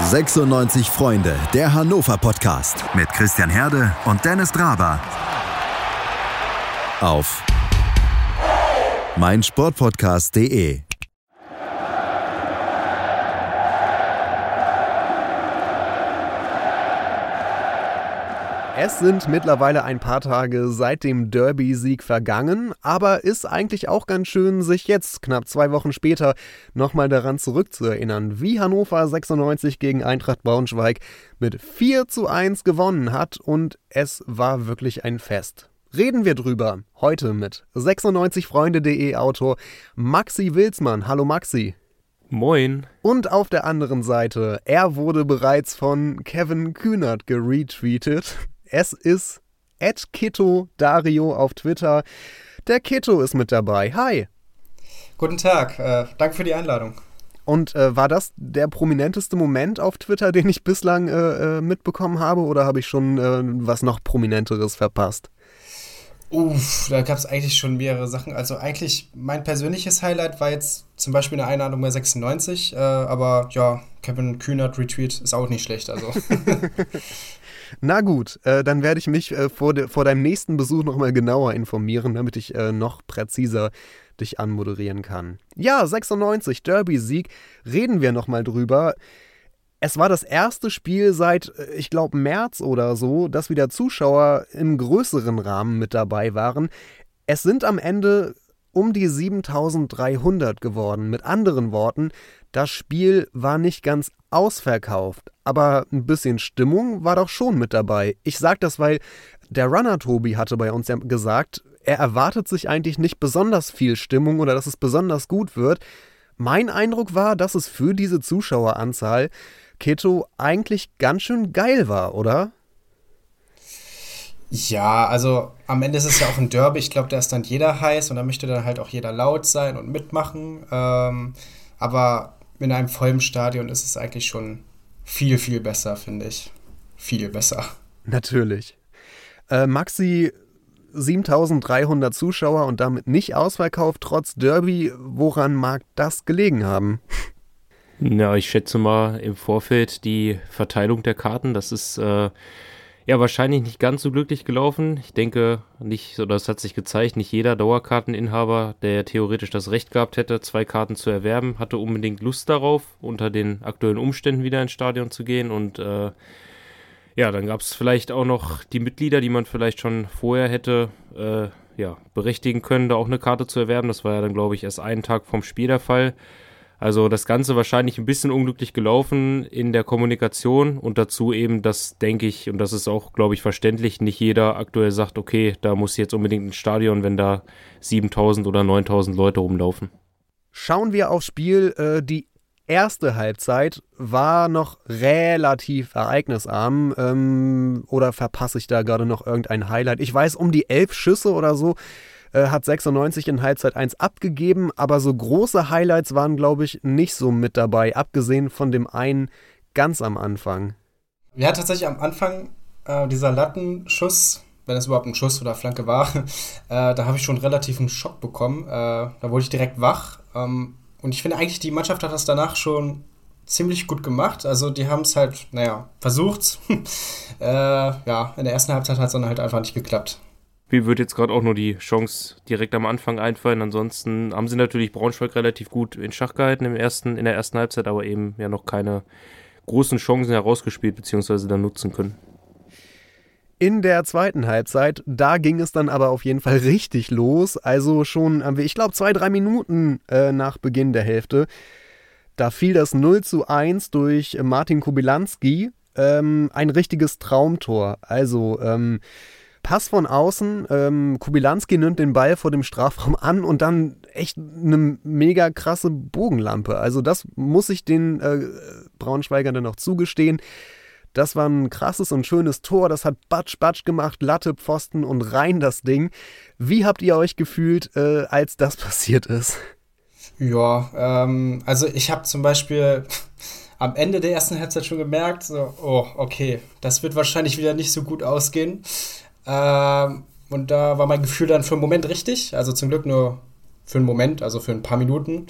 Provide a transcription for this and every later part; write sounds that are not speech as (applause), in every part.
96 Freunde, der Hannover Podcast mit Christian Herde und Dennis Draber. Auf meinsportpodcast.de. Es sind mittlerweile ein paar Tage seit dem Derby-Sieg vergangen, aber ist eigentlich auch ganz schön, sich jetzt, knapp zwei Wochen später, nochmal daran zurückzuerinnern, wie Hannover 96 gegen Eintracht Braunschweig mit 4 zu 1 gewonnen hat und es war wirklich ein Fest. Reden wir drüber heute mit 96freunde.de Autor Maxi Wilsmann. Hallo Maxi. Moin. Und auf der anderen Seite, er wurde bereits von Kevin Kühnert geretweetet. Es ist Ed Kito Dario auf Twitter. Der Kito ist mit dabei. Hi. Guten Tag. Äh, danke für die Einladung. Und äh, war das der prominenteste Moment auf Twitter, den ich bislang äh, äh mitbekommen habe, oder habe ich schon äh, was noch prominenteres verpasst? Uff, da gab es eigentlich schon mehrere Sachen. Also eigentlich mein persönliches Highlight war jetzt zum Beispiel eine Einladung bei 96, äh, aber ja, Kevin Kühnert Retweet ist auch nicht schlecht. Also. (laughs) Na gut, äh, dann werde ich mich äh, vor, de, vor deinem nächsten Besuch nochmal genauer informieren, damit ich äh, noch präziser dich anmoderieren kann. Ja, 96, Derby-Sieg, reden wir nochmal drüber. Es war das erste Spiel seit, äh, ich glaube, März oder so, dass wieder Zuschauer im größeren Rahmen mit dabei waren. Es sind am Ende um die 7300 geworden. Mit anderen Worten, das Spiel war nicht ganz ausverkauft, aber ein bisschen Stimmung war doch schon mit dabei. Ich sag das, weil der Runner Tobi hatte bei uns ja gesagt, er erwartet sich eigentlich nicht besonders viel Stimmung oder dass es besonders gut wird. Mein Eindruck war, dass es für diese Zuschaueranzahl Keto eigentlich ganz schön geil war, oder? Ja, also am Ende ist es ja auch ein Derby. Ich glaube, da ist dann jeder heiß und da möchte dann halt auch jeder laut sein und mitmachen. Ähm, aber in einem vollen Stadion ist es eigentlich schon viel, viel besser, finde ich. Viel besser. Natürlich. Äh, Maxi, 7300 Zuschauer und damit nicht ausverkauft, trotz Derby. Woran mag das gelegen haben? Ja, ich schätze mal im Vorfeld die Verteilung der Karten. Das ist äh, ja wahrscheinlich nicht ganz so glücklich gelaufen. Ich denke nicht, oder es hat sich gezeigt, nicht jeder Dauerkarteninhaber, der theoretisch das Recht gehabt hätte, zwei Karten zu erwerben, hatte unbedingt Lust darauf, unter den aktuellen Umständen wieder ins Stadion zu gehen. Und äh, ja, dann gab es vielleicht auch noch die Mitglieder, die man vielleicht schon vorher hätte äh, ja, berechtigen können, da auch eine Karte zu erwerben. Das war ja dann, glaube ich, erst einen Tag vom Spiel der Fall. Also das Ganze wahrscheinlich ein bisschen unglücklich gelaufen in der Kommunikation und dazu eben, das denke ich, und das ist auch, glaube ich, verständlich, nicht jeder aktuell sagt, okay, da muss jetzt unbedingt ins Stadion, wenn da 7000 oder 9000 Leute rumlaufen. Schauen wir aufs Spiel. Äh, die erste Halbzeit war noch relativ ereignisarm. Ähm, oder verpasse ich da gerade noch irgendein Highlight? Ich weiß, um die elf Schüsse oder so äh, hat 96 in Halbzeit 1 abgegeben, aber so große Highlights waren, glaube ich, nicht so mit dabei, abgesehen von dem einen ganz am Anfang. Ja, tatsächlich am Anfang äh, dieser Lattenschuss, wenn es überhaupt ein Schuss oder Flanke war, (laughs) äh, da habe ich schon relativ einen Schock bekommen. Äh, da wurde ich direkt wach. Ähm, und ich finde eigentlich, die Mannschaft hat das danach schon ziemlich gut gemacht. Also die haben es halt, naja, versucht. (laughs) äh, ja, in der ersten Halbzeit hat es dann halt einfach nicht geklappt. Mir wird jetzt gerade auch nur die Chance direkt am Anfang einfallen. Ansonsten haben sie natürlich Braunschweig relativ gut in Schach gehalten im ersten, in der ersten Halbzeit, aber eben ja noch keine großen Chancen herausgespielt bzw. dann nutzen können. In der zweiten Halbzeit, da ging es dann aber auf jeden Fall richtig los. Also schon, ich glaube, zwei, drei Minuten äh, nach Beginn der Hälfte. Da fiel das 0 zu 1 durch Martin Kubilanski. Ähm, ein richtiges Traumtor. Also, ähm, Pass von außen, ähm, Kubilanski nimmt den Ball vor dem Strafraum an und dann echt eine mega krasse Bogenlampe. Also das muss ich den äh, Braunschweigern dann noch zugestehen. Das war ein krasses und schönes Tor. Das hat Batsch Batsch gemacht, Latte, Pfosten und rein das Ding. Wie habt ihr euch gefühlt, äh, als das (laughs) passiert ist? Ja, ähm, also ich habe zum Beispiel am Ende der ersten Halbzeit schon gemerkt, so, oh, okay, das wird wahrscheinlich wieder nicht so gut ausgehen. Ähm, und da war mein Gefühl dann für einen Moment richtig. Also zum Glück nur für einen Moment, also für ein paar Minuten.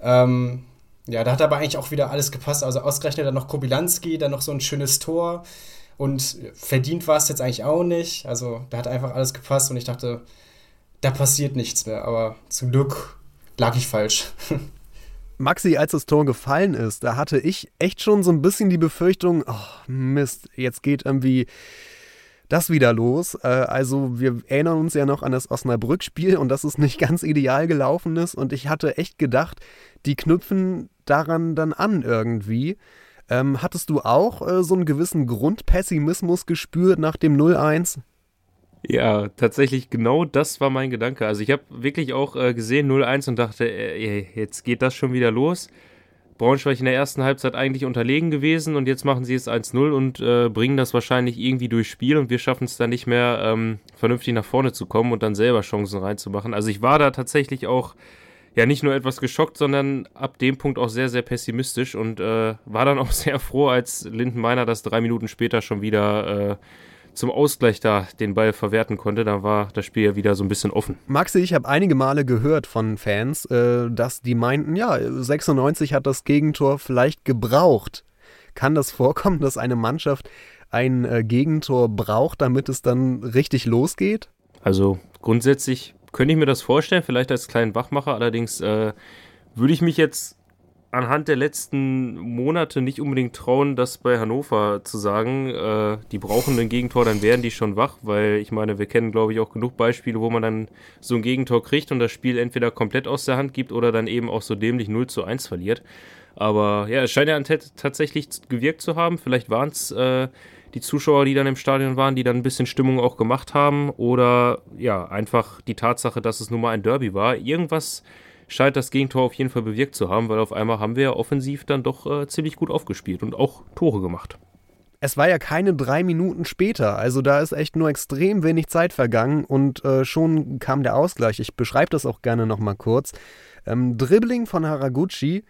Ähm, ja, da hat aber eigentlich auch wieder alles gepasst. Also ausgerechnet dann noch Kobilanski, dann noch so ein schönes Tor. Und verdient war es jetzt eigentlich auch nicht. Also da hat einfach alles gepasst und ich dachte, da passiert nichts mehr. Aber zum Glück lag ich falsch. (laughs) Maxi, als das Tor gefallen ist, da hatte ich echt schon so ein bisschen die Befürchtung, oh Mist, jetzt geht irgendwie das wieder los. Äh, also wir erinnern uns ja noch an das Osnabrück-Spiel und dass es nicht ganz ideal gelaufen ist. Und ich hatte echt gedacht, die knüpfen daran dann an irgendwie. Ähm, hattest du auch äh, so einen gewissen Grundpessimismus gespürt nach dem 0-1? Ja, tatsächlich genau das war mein Gedanke. Also ich habe wirklich auch äh, gesehen 0-1 und dachte, äh, jetzt geht das schon wieder los. Braunschweig in der ersten Halbzeit eigentlich unterlegen gewesen und jetzt machen sie es 1-0 und äh, bringen das wahrscheinlich irgendwie durchs Spiel und wir schaffen es dann nicht mehr ähm, vernünftig nach vorne zu kommen und dann selber Chancen reinzumachen. Also ich war da tatsächlich auch ja nicht nur etwas geschockt, sondern ab dem Punkt auch sehr, sehr pessimistisch und äh, war dann auch (laughs) sehr froh, als Linden Meiner das drei Minuten später schon wieder äh, zum Ausgleich da den Ball verwerten konnte. Da war das Spiel ja wieder so ein bisschen offen. Maxi, ich habe einige Male gehört von Fans, äh, dass die meinten, ja, 96 hat das Gegentor vielleicht gebraucht. Kann das vorkommen, dass eine Mannschaft ein äh, Gegentor braucht, damit es dann richtig losgeht? Also grundsätzlich könnte ich mir das vorstellen, vielleicht als kleinen Wachmacher. Allerdings äh, würde ich mich jetzt anhand der letzten Monate nicht unbedingt trauen, das bei Hannover zu sagen. Äh, die brauchen ein Gegentor, dann werden die schon wach, weil ich meine, wir kennen, glaube ich, auch genug Beispiele, wo man dann so ein Gegentor kriegt und das Spiel entweder komplett aus der Hand gibt oder dann eben auch so dämlich 0 zu 1 verliert. Aber ja, es scheint ja tatsächlich gewirkt zu haben. Vielleicht waren es äh, die Zuschauer, die dann im Stadion waren, die dann ein bisschen Stimmung auch gemacht haben. Oder ja, einfach die Tatsache, dass es nun mal ein Derby war. Irgendwas scheint das Gegentor auf jeden Fall bewirkt zu haben, weil auf einmal haben wir ja offensiv dann doch äh, ziemlich gut aufgespielt und auch Tore gemacht. Es war ja keine drei Minuten später, also da ist echt nur extrem wenig Zeit vergangen und äh, schon kam der Ausgleich. Ich beschreibe das auch gerne nochmal kurz. Ähm, Dribbling von Haraguchi,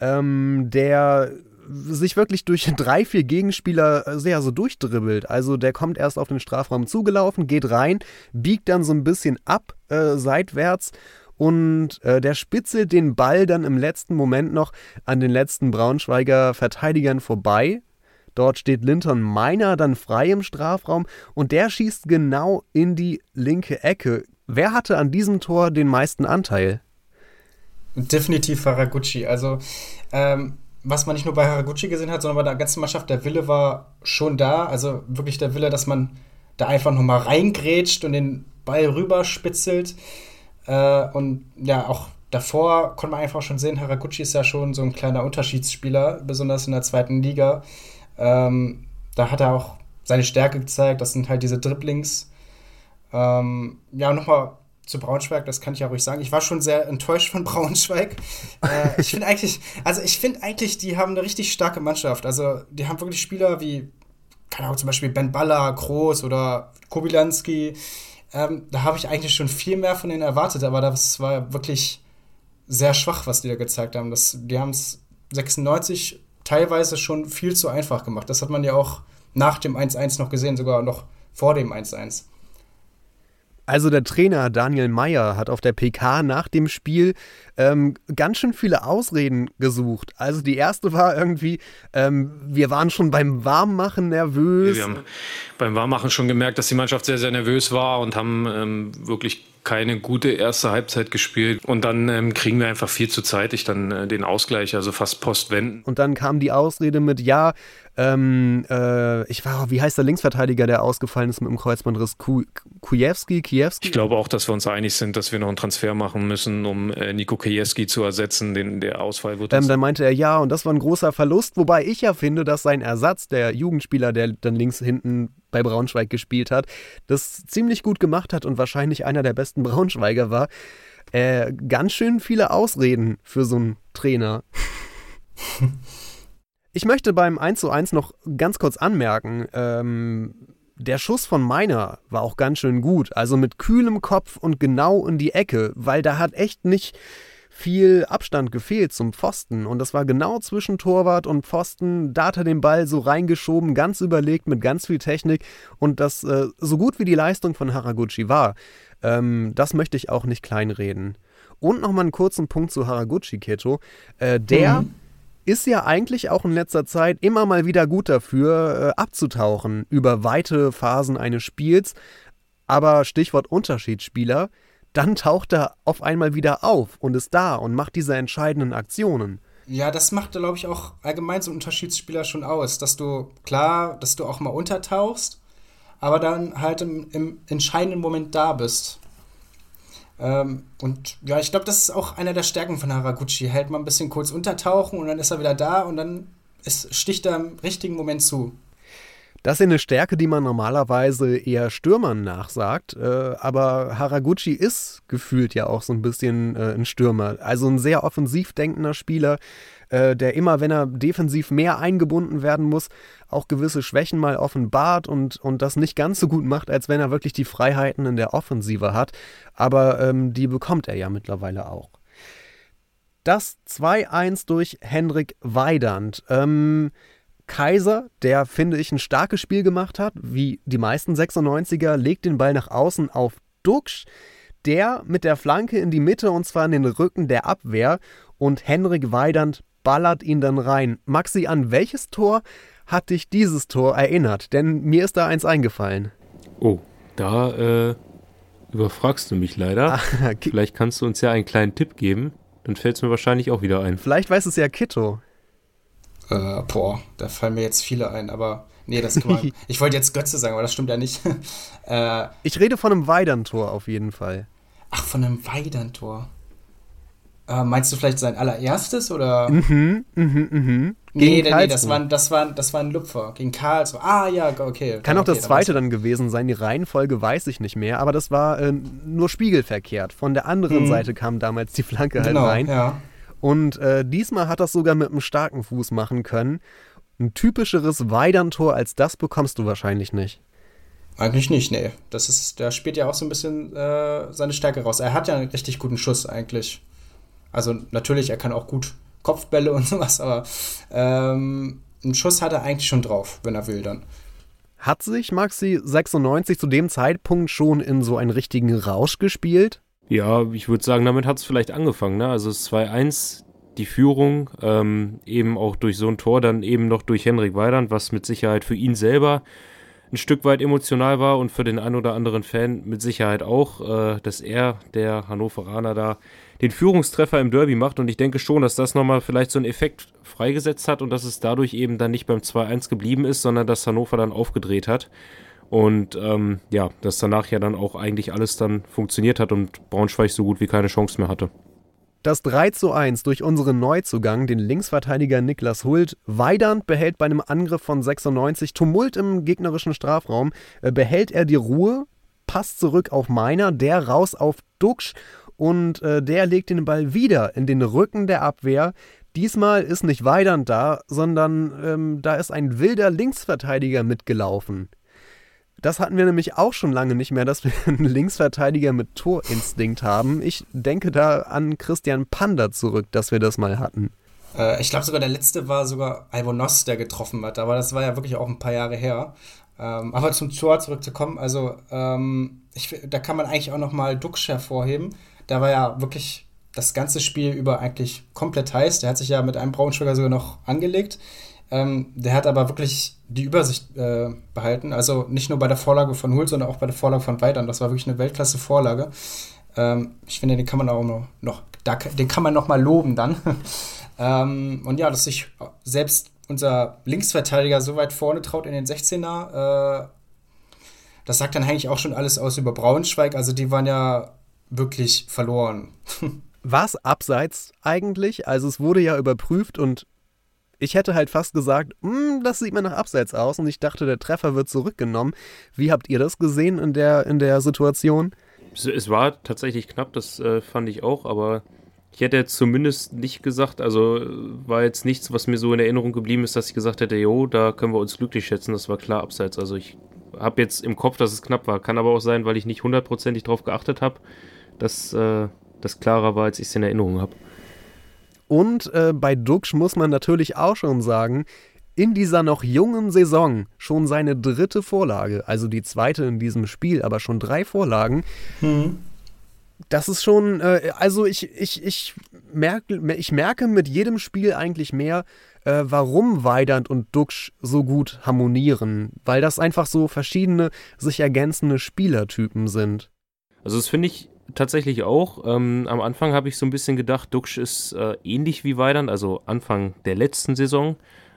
ähm, der sich wirklich durch (laughs) drei, vier Gegenspieler äh, sehr so durchdribbelt. Also der kommt erst auf den Strafraum zugelaufen, geht rein, biegt dann so ein bisschen ab äh, seitwärts und äh, der spitzelt den Ball dann im letzten Moment noch an den letzten Braunschweiger Verteidigern vorbei. Dort steht Linton Meiner dann frei im Strafraum und der schießt genau in die linke Ecke. Wer hatte an diesem Tor den meisten Anteil? Definitiv Haraguchi. Also ähm, was man nicht nur bei Haraguchi gesehen hat, sondern bei der ganzen Mannschaft, der Wille war schon da. Also wirklich der Wille, dass man da einfach nochmal reingrätscht und den Ball rüberspitzelt. Äh, und ja, auch davor konnte man einfach schon sehen, Haraguchi ist ja schon so ein kleiner Unterschiedsspieler, besonders in der zweiten Liga. Ähm, da hat er auch seine Stärke gezeigt. Das sind halt diese Dribblings. Ähm, ja, nochmal zu Braunschweig, das kann ich ja ruhig sagen. Ich war schon sehr enttäuscht von (laughs) Braunschweig. äh, ich finde eigentlich, also ich finde eigentlich, die haben eine richtig starke Mannschaft. Also die haben wirklich Spieler wie, keine Ahnung, zum Beispiel Ben Baller, Groß oder Kobilanski. Ähm, da habe ich eigentlich schon viel mehr von denen erwartet, aber das war wirklich sehr schwach, was die da gezeigt haben. Das, die haben es 96 teilweise schon viel zu einfach gemacht. Das hat man ja auch nach dem 1-1 noch gesehen, sogar noch vor dem 1-1. Also der Trainer Daniel Meyer hat auf der PK nach dem Spiel ähm, ganz schön viele Ausreden gesucht. Also die erste war irgendwie, ähm, wir waren schon beim Warmmachen nervös. Wir haben beim Warmmachen schon gemerkt, dass die Mannschaft sehr, sehr nervös war und haben ähm, wirklich keine gute erste Halbzeit gespielt. Und dann ähm, kriegen wir einfach viel zu zeitig dann äh, den Ausgleich, also fast postwenden. Und dann kam die Ausrede mit, ja, ähm, äh, ich war, wie heißt der Linksverteidiger, der ausgefallen ist mit dem Kreuzbandriss? Ku Kujewski, Kiewski? Ich glaube auch, dass wir uns einig sind, dass wir noch einen Transfer machen müssen, um äh, Nico Kiewski zu ersetzen. Den, der Ausfall wird ähm, Dann meinte er, ja, und das war ein großer Verlust, wobei ich ja finde, dass sein Ersatz, der Jugendspieler, der dann links hinten bei Braunschweig gespielt hat, das ziemlich gut gemacht hat und wahrscheinlich einer der besten Braunschweiger war. Äh, ganz schön viele Ausreden für so einen Trainer. (laughs) ich möchte beim 1 zu 1 noch ganz kurz anmerken, ähm, der Schuss von Meiner war auch ganz schön gut. Also mit kühlem Kopf und genau in die Ecke, weil da hat echt nicht viel Abstand gefehlt zum Pfosten. Und das war genau zwischen Torwart und Pfosten. Da hat er den Ball so reingeschoben, ganz überlegt, mit ganz viel Technik. Und das, äh, so gut wie die Leistung von Haraguchi war, ähm, das möchte ich auch nicht kleinreden. Und nochmal einen kurzen Punkt zu Haraguchi, Keto. Äh, der. Mhm ist ja eigentlich auch in letzter Zeit immer mal wieder gut dafür, äh, abzutauchen über weite Phasen eines Spiels. Aber Stichwort Unterschiedsspieler, dann taucht er auf einmal wieder auf und ist da und macht diese entscheidenden Aktionen. Ja, das macht, glaube ich, auch allgemein so Unterschiedsspieler schon aus, dass du, klar, dass du auch mal untertauchst, aber dann halt im, im entscheidenden Moment da bist. Ähm, und ja, ich glaube, das ist auch einer der Stärken von Haraguchi. Hält mal ein bisschen kurz untertauchen und dann ist er wieder da und dann ist, sticht er im richtigen Moment zu. Das ist eine Stärke, die man normalerweise eher Stürmern nachsagt. Äh, aber Haraguchi ist gefühlt ja auch so ein bisschen äh, ein Stürmer. Also ein sehr offensiv denkender Spieler, äh, der immer, wenn er defensiv mehr eingebunden werden muss, auch gewisse Schwächen mal offenbart und, und das nicht ganz so gut macht, als wenn er wirklich die Freiheiten in der Offensive hat. Aber ähm, die bekommt er ja mittlerweile auch. Das 2-1 durch Hendrik Weidand. Ähm, Kaiser, der finde ich ein starkes Spiel gemacht hat, wie die meisten 96er, legt den Ball nach außen auf Duxch, der mit der Flanke in die Mitte und zwar in den Rücken der Abwehr und Henrik Weidand ballert ihn dann rein. Maxi, an welches Tor hat dich dieses Tor erinnert? Denn mir ist da eins eingefallen. Oh, da äh, überfragst du mich leider. Ah, Vielleicht kannst du uns ja einen kleinen Tipp geben. Dann fällt es mir wahrscheinlich auch wieder ein. Vielleicht weiß es ja Kitto. Äh, boah, da fallen mir jetzt viele ein, aber nee, das kann man. (laughs) ich wollte jetzt Götze sagen, aber das stimmt ja nicht. (laughs) äh, ich rede von einem Weidern-Tor auf jeden Fall. Ach, von einem Weidern-Tor. Äh, meinst du vielleicht sein allererstes oder? Mhm, mhm, mhm. Nee, nee, nee, das war, das, war, das war ein Lupfer. Gegen Karlsruhe. Ah, ja, okay. Kann auch okay, das zweite dann gewesen sein. Die Reihenfolge weiß ich nicht mehr. Aber das war äh, nur spiegelverkehrt. Von der anderen mhm. Seite kam damals die Flanke halt genau, rein. Ja. Und äh, diesmal hat das sogar mit einem starken Fuß machen können. Ein typischeres Weidern-Tor als das bekommst du wahrscheinlich nicht. Eigentlich nicht, nee. Das ist, der spielt ja auch so ein bisschen äh, seine Stärke raus. Er hat ja einen richtig guten Schuss eigentlich. Also natürlich, er kann auch gut Kopfbälle (laughs) und sowas, aber ähm, einen Schuss hat er eigentlich schon drauf, wenn er will dann. Hat sich Maxi 96 zu dem Zeitpunkt schon in so einen richtigen Rausch gespielt? Ja, ich würde sagen, damit hat es vielleicht angefangen. Ne? Also 2-1, die Führung, ähm, eben auch durch so ein Tor, dann eben noch durch Henrik Weidand, was mit Sicherheit für ihn selber ein Stück weit emotional war und für den ein oder anderen Fan mit Sicherheit auch, äh, dass er, der Hannoveraner, da den Führungstreffer im Derby macht. Und ich denke schon, dass das nochmal vielleicht so einen Effekt freigesetzt hat und dass es dadurch eben dann nicht beim 2-1 geblieben ist, sondern dass Hannover dann aufgedreht hat. Und ähm, ja, dass danach ja dann auch eigentlich alles dann funktioniert hat und Braunschweig so gut wie keine Chance mehr hatte. Das 3 zu 1 durch unseren Neuzugang, den Linksverteidiger Niklas Hult. Weidand behält bei einem Angriff von 96 Tumult im gegnerischen Strafraum. Äh, behält er die Ruhe, passt zurück auf Meiner, der raus auf Duxch und äh, der legt den Ball wieder in den Rücken der Abwehr. Diesmal ist nicht Weidand da, sondern ähm, da ist ein wilder Linksverteidiger mitgelaufen. Das hatten wir nämlich auch schon lange nicht mehr, dass wir (laughs) einen Linksverteidiger mit Torinstinkt haben. Ich denke da an Christian Panda zurück, dass wir das mal hatten. Äh, ich glaube sogar der letzte war sogar Albonos, der getroffen hat, aber das war ja wirklich auch ein paar Jahre her. Ähm, aber zum Tor zurückzukommen, also ähm, ich, da kann man eigentlich auch nochmal Dux hervorheben der war ja wirklich das ganze Spiel über eigentlich komplett heiß. Der hat sich ja mit einem Braunschweiger sogar noch angelegt. Ähm, der hat aber wirklich die Übersicht äh, behalten. Also nicht nur bei der Vorlage von Hult, sondern auch bei der Vorlage von Weidern. Das war wirklich eine Weltklasse-Vorlage. Ähm, ich finde, den kann man auch noch, noch da, den kann man noch mal loben dann. (laughs) ähm, und ja, dass sich selbst unser Linksverteidiger so weit vorne traut in den 16er, äh, das sagt dann eigentlich auch schon alles aus über Braunschweig. Also die waren ja wirklich verloren. (laughs) War es abseits eigentlich? Also es wurde ja überprüft und ich hätte halt fast gesagt, hm, das sieht mir nach Abseits aus und ich dachte, der Treffer wird zurückgenommen. Wie habt ihr das gesehen in der, in der Situation? Es war tatsächlich knapp, das äh, fand ich auch, aber ich hätte jetzt zumindest nicht gesagt, also war jetzt nichts, was mir so in Erinnerung geblieben ist, dass ich gesagt hätte, jo, da können wir uns glücklich schätzen, das war klar Abseits. Also ich habe jetzt im Kopf, dass es knapp war. Kann aber auch sein, weil ich nicht hundertprozentig drauf geachtet habe dass äh, das klarer war, als ich es in Erinnerung habe. Und äh, bei Duxch muss man natürlich auch schon sagen, in dieser noch jungen Saison schon seine dritte Vorlage, also die zweite in diesem Spiel, aber schon drei Vorlagen. Mhm. das ist schon, äh, also ich, ich, ich, merke, ich merke mit jedem Spiel eigentlich mehr, äh, warum Weidand und Duxch so gut harmonieren, weil das einfach so verschiedene, sich ergänzende Spielertypen sind. Also das finde ich tatsächlich auch. Ähm, am Anfang habe ich so ein bisschen gedacht, Duxch ist äh, ähnlich wie Weidand, also Anfang der letzten Saison,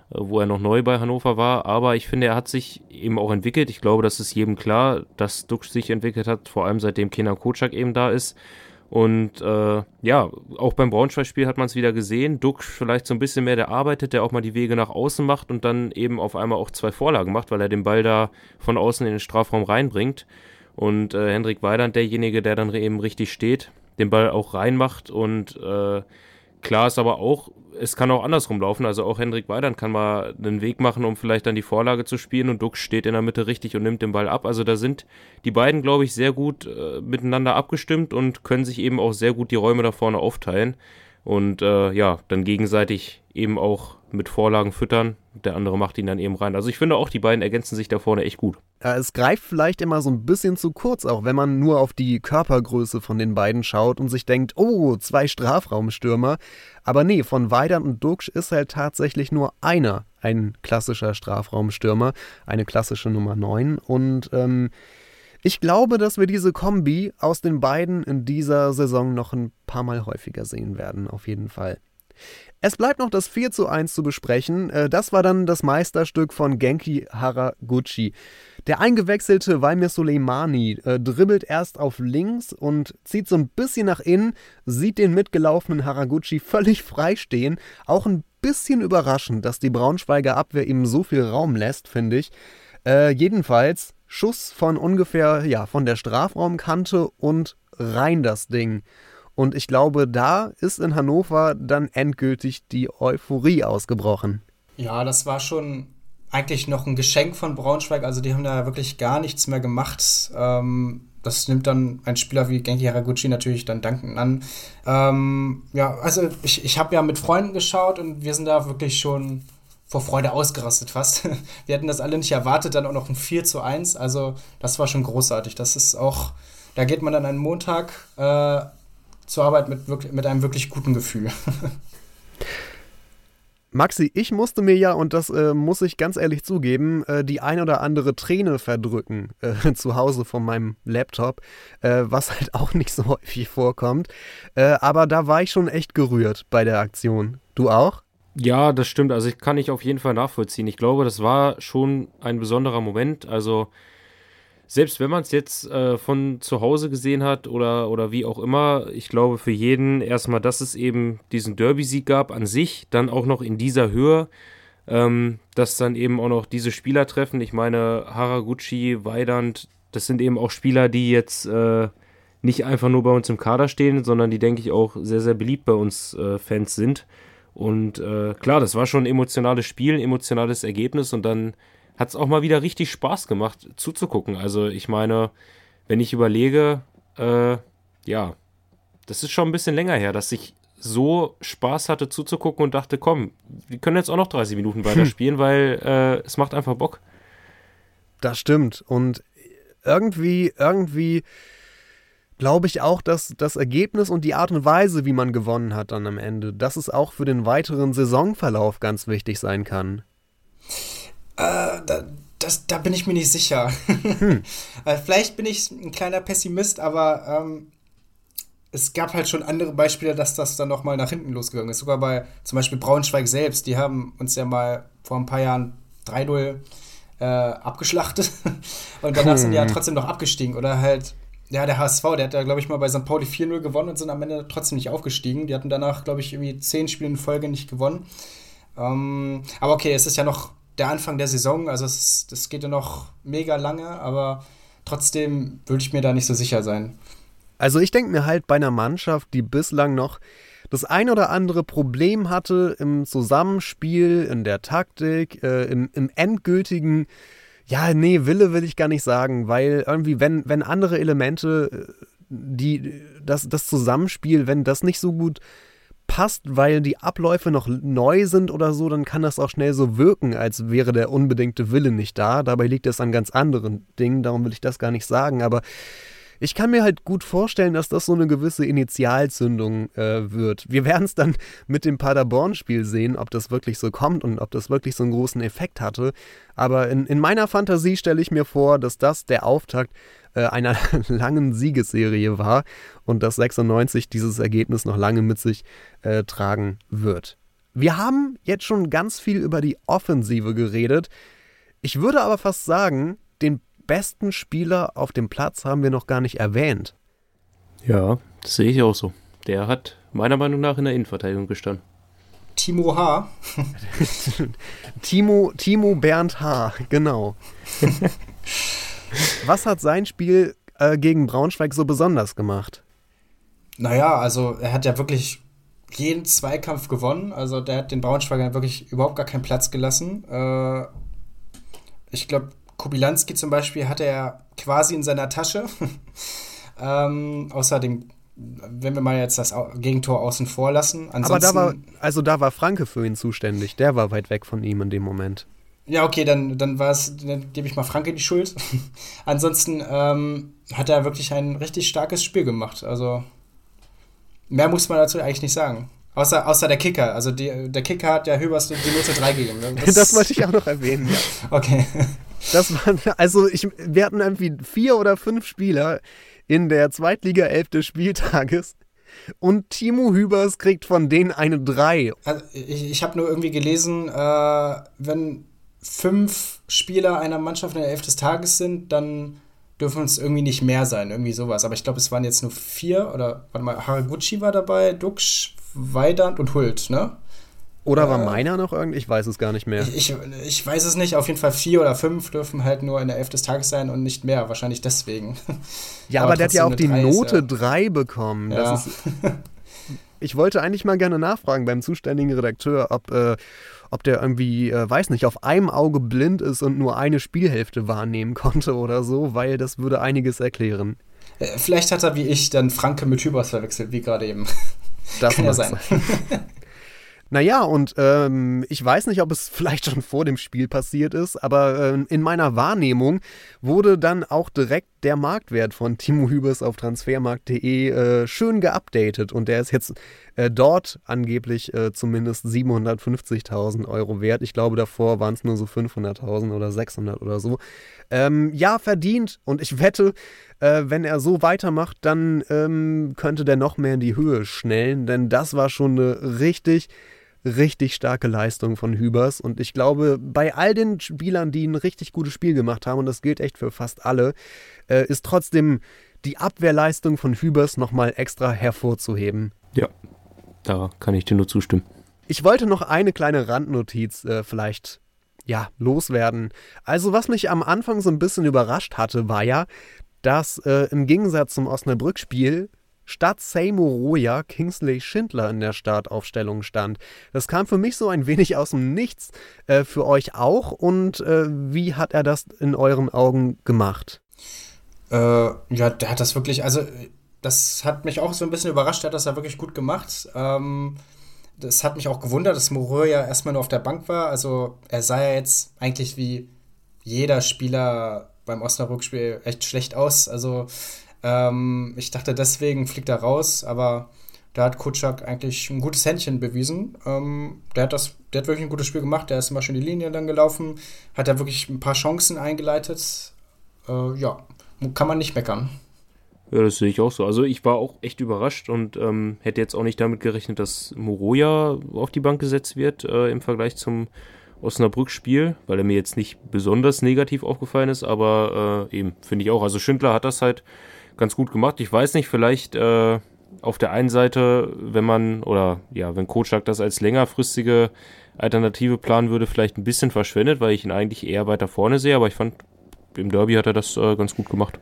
äh, wo er noch neu bei Hannover war. Aber ich finde, er hat sich eben auch entwickelt. Ich glaube, das ist jedem klar, dass Duxch sich entwickelt hat, vor allem seitdem Kenan Kocak eben da ist. Und äh, ja, auch beim Braunschweig-Spiel hat man es wieder gesehen. Duck vielleicht so ein bisschen mehr, der arbeitet, der auch mal die Wege nach außen macht und dann eben auf einmal auch zwei Vorlagen macht, weil er den Ball da von außen in den Strafraum reinbringt. Und äh, Hendrik Weidand, derjenige, der dann eben richtig steht, den Ball auch reinmacht. Und äh, klar ist aber auch, es kann auch andersrum laufen. Also auch Hendrik Weidand kann mal einen Weg machen, um vielleicht dann die Vorlage zu spielen und Duck steht in der Mitte richtig und nimmt den Ball ab. Also da sind die beiden, glaube ich, sehr gut äh, miteinander abgestimmt und können sich eben auch sehr gut die Räume da vorne aufteilen und äh, ja, dann gegenseitig eben auch mit Vorlagen füttern. Der andere macht ihn dann eben rein. Also ich finde auch, die beiden ergänzen sich da vorne echt gut. Ja, es greift vielleicht immer so ein bisschen zu kurz, auch wenn man nur auf die Körpergröße von den beiden schaut und sich denkt, oh, zwei Strafraumstürmer. Aber nee, von Weidern und Duxch ist halt tatsächlich nur einer ein klassischer Strafraumstürmer, eine klassische Nummer 9. Und ähm, ich glaube, dass wir diese Kombi aus den beiden in dieser Saison noch ein paar Mal häufiger sehen werden, auf jeden Fall. Es bleibt noch das 4 zu 1 zu besprechen. Äh, das war dann das Meisterstück von Genki Haraguchi. Der eingewechselte Walmir Soleimani äh, dribbelt erst auf links und zieht so ein bisschen nach innen, sieht den mitgelaufenen Haraguchi völlig frei stehen. Auch ein bisschen überraschend, dass die Braunschweiger Abwehr ihm so viel Raum lässt, finde ich. Äh, jedenfalls Schuss von ungefähr, ja, von der Strafraumkante und rein das Ding. Und ich glaube, da ist in Hannover dann endgültig die Euphorie ausgebrochen. Ja, das war schon eigentlich noch ein Geschenk von Braunschweig. Also die haben da wirklich gar nichts mehr gemacht. Ähm, das nimmt dann ein Spieler wie Genki Haraguchi natürlich dann dankend an. Ähm, ja, also ich, ich habe ja mit Freunden geschaut und wir sind da wirklich schon vor Freude ausgerastet fast. (laughs) Wir hätten das alle nicht erwartet, dann auch noch ein 4 zu 1. Also das war schon großartig. Das ist auch, da geht man dann einen Montag äh, zur Arbeit mit, mit einem wirklich guten Gefühl. (laughs) Maxi, ich musste mir ja, und das äh, muss ich ganz ehrlich zugeben, äh, die ein oder andere Träne verdrücken äh, (laughs) zu Hause von meinem Laptop, äh, was halt auch nicht so häufig vorkommt. Äh, aber da war ich schon echt gerührt bei der Aktion. Du auch? Ja, das stimmt. Also ich kann ich auf jeden Fall nachvollziehen. Ich glaube, das war schon ein besonderer Moment. Also selbst wenn man es jetzt äh, von zu Hause gesehen hat oder, oder wie auch immer, ich glaube für jeden erstmal, dass es eben diesen Derby-Sieg gab an sich, dann auch noch in dieser Höhe, ähm, dass dann eben auch noch diese Spieler treffen. Ich meine, Haraguchi, Weidand, das sind eben auch Spieler, die jetzt äh, nicht einfach nur bei uns im Kader stehen, sondern die, denke ich, auch sehr, sehr beliebt bei uns äh, Fans sind. Und äh, klar, das war schon ein emotionales Spiel, ein emotionales Ergebnis und dann hat es auch mal wieder richtig Spaß gemacht zuzugucken. Also ich meine, wenn ich überlege, äh, ja, das ist schon ein bisschen länger her, dass ich so Spaß hatte zuzugucken und dachte, komm, wir können jetzt auch noch 30 Minuten weiterspielen, weil äh, es macht einfach Bock. Das stimmt. Und irgendwie, irgendwie glaube ich auch, dass das Ergebnis und die Art und Weise, wie man gewonnen hat dann am Ende, dass es auch für den weiteren Saisonverlauf ganz wichtig sein kann. Äh, da, das, da bin ich mir nicht sicher. Hm. (laughs) Äh, vielleicht bin ich ein kleiner Pessimist, aber ähm, es gab halt schon andere Beispiele, dass das dann nochmal nach hinten losgegangen ist. Sogar bei zum Beispiel Braunschweig selbst, die haben uns ja mal vor ein paar Jahren 3-0 äh, abgeschlachtet (laughs) und danach hm. sind die ja hm. trotzdem noch abgestiegen. Oder halt, ja, der HSV, der hat ja, glaube ich, mal bei St. Pauli 4-0 gewonnen und sind am Ende trotzdem nicht aufgestiegen. Die hatten danach, glaube ich, irgendwie zehn Spiele in Folge nicht gewonnen. Ähm, aber okay, es ist ja noch der Anfang der Saison. Also es, das geht ja noch mega lange, aber trotzdem würde ich mir da nicht so sicher sein. Also ich denke mir halt bei einer Mannschaft, die bislang noch das ein oder andere Problem hatte im Zusammenspiel, in der Taktik, äh, im, im endgültigen, ja, nee, Wille will ich gar nicht sagen, weil irgendwie, wenn, wenn andere Elemente, äh, die, das, das Zusammenspiel, wenn das nicht so gut passt, weil die Abläufe noch neu sind oder so, dann kann das auch schnell so wirken, als wäre der unbedingte Wille nicht da. Dabei liegt es an ganz anderen Dingen, darum will ich das gar nicht sagen. Aber ich kann mir halt gut vorstellen, dass das so eine gewisse Initialzündung äh, wird. Wir werden es dann (laughs) mit dem Paderborn-Spiel sehen, ob das wirklich so kommt und ob das wirklich so einen großen Effekt hatte. Aber in, in meiner Fantasie stelle ich mir vor, dass das der Auftakt einer (laughs) langen Siegesserie war und dass 96 dieses Ergebnis noch lange mit sich äh, tragen wird. Wir haben jetzt schon ganz viel über die Offensive geredet. Ich würde aber fast sagen, den besten Spieler auf dem Platz haben wir noch gar nicht erwähnt. Ja, das sehe ich auch so. Der hat meiner Meinung nach in der Innenverteidigung gestanden. Timo H. (laughs) Timo, Timo Bernd H., genau. (laughs) Was hat sein Spiel äh, gegen Braunschweig so besonders gemacht? Naja, also er hat ja wirklich jeden Zweikampf gewonnen. Also der hat den Braunschweigern wirklich überhaupt gar keinen Platz gelassen. Äh, ich glaube, Kubilanski zum Beispiel hatte er quasi in seiner Tasche. (laughs) ähm, außer dem, wenn wir mal jetzt das Gegentor außen vor lassen. Ansonsten, Aber da war, also da war Franke für ihn zuständig. Der war weit weg von ihm in dem Moment. Ja, okay, dann, dann war es, dann gebe ich mal Franke die Schuld. (laughs) Ansonsten ähm, hat er wirklich ein richtig starkes Spiel gemacht. Also mehr muss man dazu eigentlich nicht sagen. Außer, außer der Kicker. Also die, der Kicker hat ja Hübers die Note 3 gegeben. Das, (laughs) das wollte ich auch noch erwähnen, ja. (laughs) Okay. Das waren, also ich, wir hatten irgendwie vier oder fünf Spieler in der Zweitliga 11 des Spieltages. Und Timo Hübers kriegt von denen eine 3. Also ich, ich habe nur irgendwie gelesen, äh, wenn fünf Spieler einer Mannschaft in der Elf des Tages sind, dann dürfen es irgendwie nicht mehr sein, irgendwie sowas. Aber ich glaube, es waren jetzt nur vier oder warte mal, Haraguchi war dabei, Dux, Weidand und Hult, ne? Oder war äh, meiner noch irgendwie? Ich weiß es gar nicht mehr. Ich, ich, ich, weiß es nicht. Auf jeden Fall vier oder fünf dürfen halt nur in der Elf des Tages sein und nicht mehr. Wahrscheinlich deswegen. (laughs) Ja, aber, aber der hat ja auch die 3 Note 3 ja. bekommen. Ja. Ist, ich wollte eigentlich mal gerne nachfragen beim zuständigen Redakteur, ob, äh, ob der irgendwie, äh, weiß nicht, auf einem Auge blind ist und nur eine Spielhälfte wahrnehmen (laughs) konnte oder so, weil das würde einiges erklären. Äh, vielleicht hat er wie ich dann Franke mit Hübers verwechselt, wie gerade eben. (laughs) Das Kann ja sein. sein. (laughs) Naja, und ähm, ich weiß nicht, ob es vielleicht schon vor dem Spiel passiert ist, aber äh, in meiner Wahrnehmung wurde dann auch direkt der Marktwert von Timo Hübers auf transfermarkt.de äh, schön geupdatet und der ist jetzt äh, dort angeblich äh, zumindest 750.000 Euro wert. Ich glaube, davor waren es nur so 500.000 oder 600 oder so. Ähm, ja, verdient und ich wette, äh, wenn er so weitermacht, dann ähm, könnte der noch mehr in die Höhe schnellen, denn das war schon eine richtig richtig starke Leistung von Hübers. Und ich glaube, bei all den Spielern, die ein richtig gutes Spiel gemacht haben, und das gilt echt für fast alle, äh, ist trotzdem die Abwehrleistung von Hübers nochmal extra hervorzuheben. Ja, da kann ich dir nur zustimmen. Ich wollte noch eine kleine Randnotiz äh, vielleicht ja, loswerden. Also, was mich am Anfang so ein bisschen überrascht hatte, war ja, dass äh, im Gegensatz zum Osnabrück-Spiel statt Seymour Roya Kingsley Schindler in der Startaufstellung stand. Das kam für mich so ein wenig aus dem Nichts, äh, für euch auch. Und äh, wie hat er das in euren Augen gemacht? Äh, ja, der hat das wirklich, also das hat mich auch so ein bisschen überrascht, der hat das ja wirklich gut gemacht. Ähm, das hat mich auch gewundert, dass Moreau ja erstmal nur auf der Bank war. Also er sah ja jetzt eigentlich wie jeder Spieler beim Osnabrück-Spiel echt schlecht aus. Also ähm, ich dachte, deswegen fliegt er raus, aber da hat Kutschak eigentlich ein gutes Händchen bewiesen. Ähm, der, hat das, der hat wirklich ein gutes Spiel gemacht, der ist immer schön die Linie dann gelaufen, hat da wirklich ein paar Chancen eingeleitet. Äh, ja, kann man nicht meckern. Ja, das sehe ich auch so. Also ich war auch echt überrascht und ähm, hätte jetzt auch nicht damit gerechnet, dass Moroja auf die Bank gesetzt wird äh, im Vergleich zum Osnabrück-Spiel, weil er mir jetzt nicht besonders negativ aufgefallen ist, aber äh, eben, finde ich auch. Also Schindler hat das halt ganz gut gemacht. Ich weiß nicht, vielleicht äh, auf der einen Seite, wenn man, oder ja, wenn Kotschak das als längerfristige Alternative planen würde, vielleicht ein bisschen verschwendet, weil ich ihn eigentlich eher weiter vorne sehe, aber ich fand, im Derby hat er das äh, ganz gut gemacht.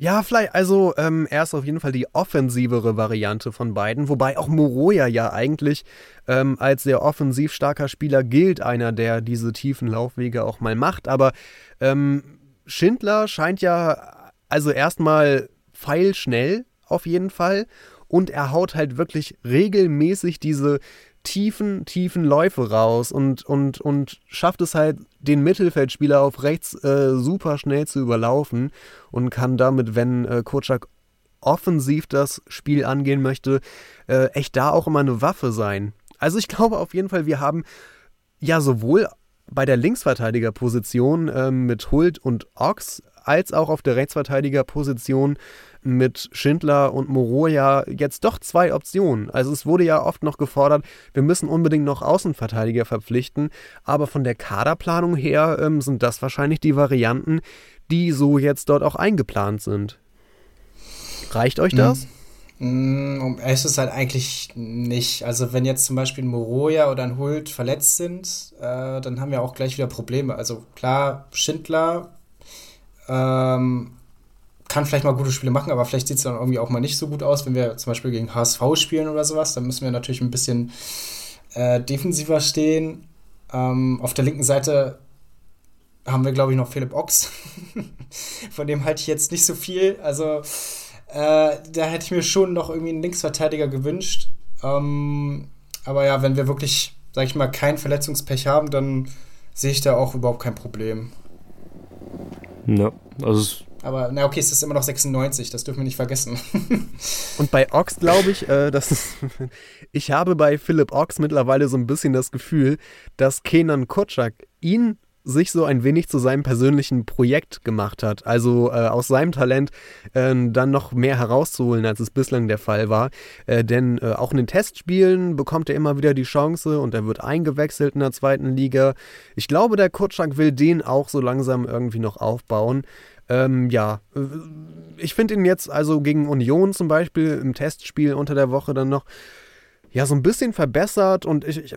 Ja, vielleicht, also ähm, er ist auf jeden Fall die offensivere Variante von beiden, wobei auch Moroja ja eigentlich ähm, als sehr offensiv starker Spieler gilt, einer, der diese tiefen Laufwege auch mal macht. Aber ähm, Schindler scheint ja also erstmal feilschnell auf jeden Fall. Und er haut halt wirklich regelmäßig diese tiefen, tiefen Läufe raus und, und, und schafft es halt, den Mittelfeldspieler auf rechts äh, super schnell zu überlaufen und kann damit, wenn äh, Kotschak offensiv das Spiel angehen möchte, äh, echt da auch immer eine Waffe sein. Also ich (laughs) glaube auf jeden Fall, wir haben ja sowohl bei der Linksverteidigerposition äh, mit Hult und Ox als auch auf der Rechtsverteidigerposition mit Schindler und Moroja jetzt doch zwei Optionen. Also es wurde ja oft noch gefordert, wir müssen unbedingt noch Außenverteidiger verpflichten, aber von der Kaderplanung her ähm, sind das wahrscheinlich die Varianten, die so jetzt dort auch eingeplant sind. Reicht euch das? Mm, um es ist halt eigentlich nicht. Also wenn jetzt zum Beispiel ein Moroja oder ein Hult verletzt sind, äh, dann haben wir auch gleich wieder Probleme. Also klar, Schindler ähm, kann vielleicht mal gute Spiele machen, aber vielleicht sieht es dann irgendwie auch mal nicht so gut aus, wenn wir zum Beispiel gegen HSV spielen oder sowas. Dann müssen wir natürlich ein bisschen äh, defensiver stehen. Ähm, auf der linken Seite haben wir, glaube ich, noch Philipp Ochs. (laughs) Von dem halte ich jetzt nicht so viel. Also äh, da hätte ich mir schon noch irgendwie einen Linksverteidiger gewünscht. Ähm, aber ja, wenn wir wirklich, sag ich mal, kein Verletzungspech haben, dann sehe ich da auch überhaupt kein Problem. Ja, also aber na okay, es ist immer noch 96, das dürfen wir nicht vergessen. (laughs) Und bei Ox glaube ich, äh, dass (laughs) ich habe bei Philipp Ox mittlerweile so ein bisschen das Gefühl, dass Kenan Kotschak ihn sich so ein wenig zu seinem persönlichen Projekt gemacht hat. Also äh, aus seinem Talent äh, dann noch mehr herauszuholen, als es bislang der Fall war. Äh, denn äh, auch in den Testspielen bekommt er immer wieder die Chance und er wird eingewechselt in der zweiten Liga. Ich glaube, der Kutschak will den auch so langsam irgendwie noch aufbauen. Ähm, ja, äh, ich finde ihn jetzt also gegen Union zum Beispiel im Testspiel unter der Woche dann noch ja so ein bisschen verbessert und ich, ich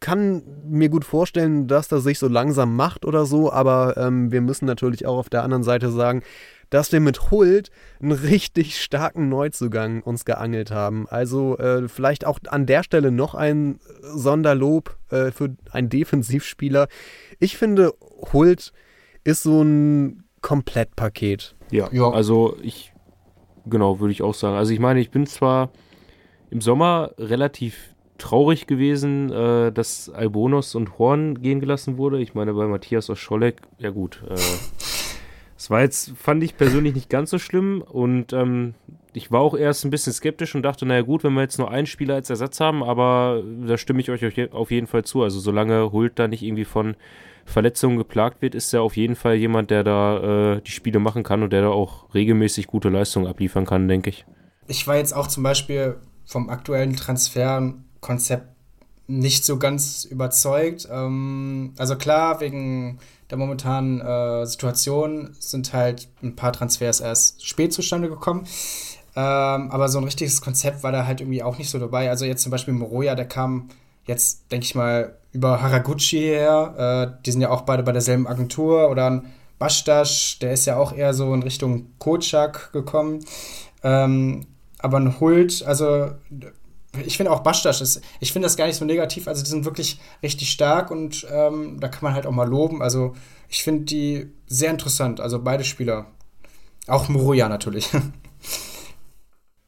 kann mir gut vorstellen, dass das sich so langsam macht oder so, aber ähm, wir müssen natürlich auch auf der anderen Seite sagen, dass wir mit Hult einen richtig starken Neuzugang uns geangelt haben. Also äh, vielleicht auch an der Stelle noch ein Sonderlob äh, für einen Defensivspieler. Ich finde, Hult ist so ein Komplettpaket. Ja, ja, also ich, genau, würde ich auch sagen. Also ich meine, ich bin zwar im Sommer relativ traurig gewesen, äh, dass Albonos und Horn gehen gelassen wurde. Ich meine, bei Matthias Oscholek, ja gut, äh, (laughs) das war jetzt, fand ich persönlich nicht ganz so schlimm und ähm, ich war auch erst ein bisschen skeptisch und dachte, naja gut, wenn wir jetzt nur einen Spieler als Ersatz haben, aber da stimme ich euch auf jeden Fall zu. Also solange Hult da nicht irgendwie von Verletzungen geplagt wird, ist er auf jeden Fall jemand, der da äh, die Spiele machen kann und der da auch regelmäßig gute Leistungen abliefern kann, denke ich. Ich war jetzt auch zum Beispiel vom aktuellen Transferkonzept nicht so ganz überzeugt. Ähm, also klar, wegen der momentanen äh, Situation sind halt ein paar Transfers erst spät zustande gekommen. Ähm, aber so ein richtiges Konzept war da halt irgendwie auch nicht so dabei. Also jetzt zum Beispiel Moroja, der kam jetzt, denke ich mal, über Haraguchi her. Äh, die sind ja auch beide bei derselben Agentur. Oder ein Bastas, der ist ja auch eher so in Richtung Kotschak gekommen. Ähm, aber ein Hult, also ich finde auch Bastas, ist, ich finde das gar nicht so negativ. Also die sind wirklich richtig stark und ähm, da kann man halt auch mal loben. Also ich finde die sehr interessant, also beide Spieler. Auch Muruya natürlich. (laughs)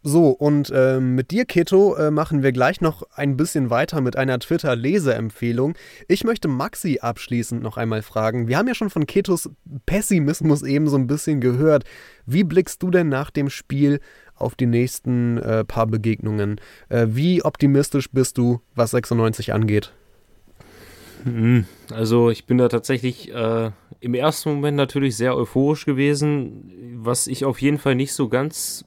So, und äh, mit dir, Keto, äh, machen wir gleich noch ein bisschen weiter mit einer Twitter-Leseempfehlung. Ich möchte Maxi abschließend noch einmal fragen. Wir haben ja schon von Ketos Pessimismus eben so ein bisschen gehört. Wie blickst du denn nach dem Spiel auf die nächsten äh, paar Begegnungen? Äh, wie optimistisch bist du, was 96 angeht? Hm, also ich bin da tatsächlich äh, im ersten Moment natürlich sehr euphorisch gewesen, was ich auf jeden Fall nicht so ganz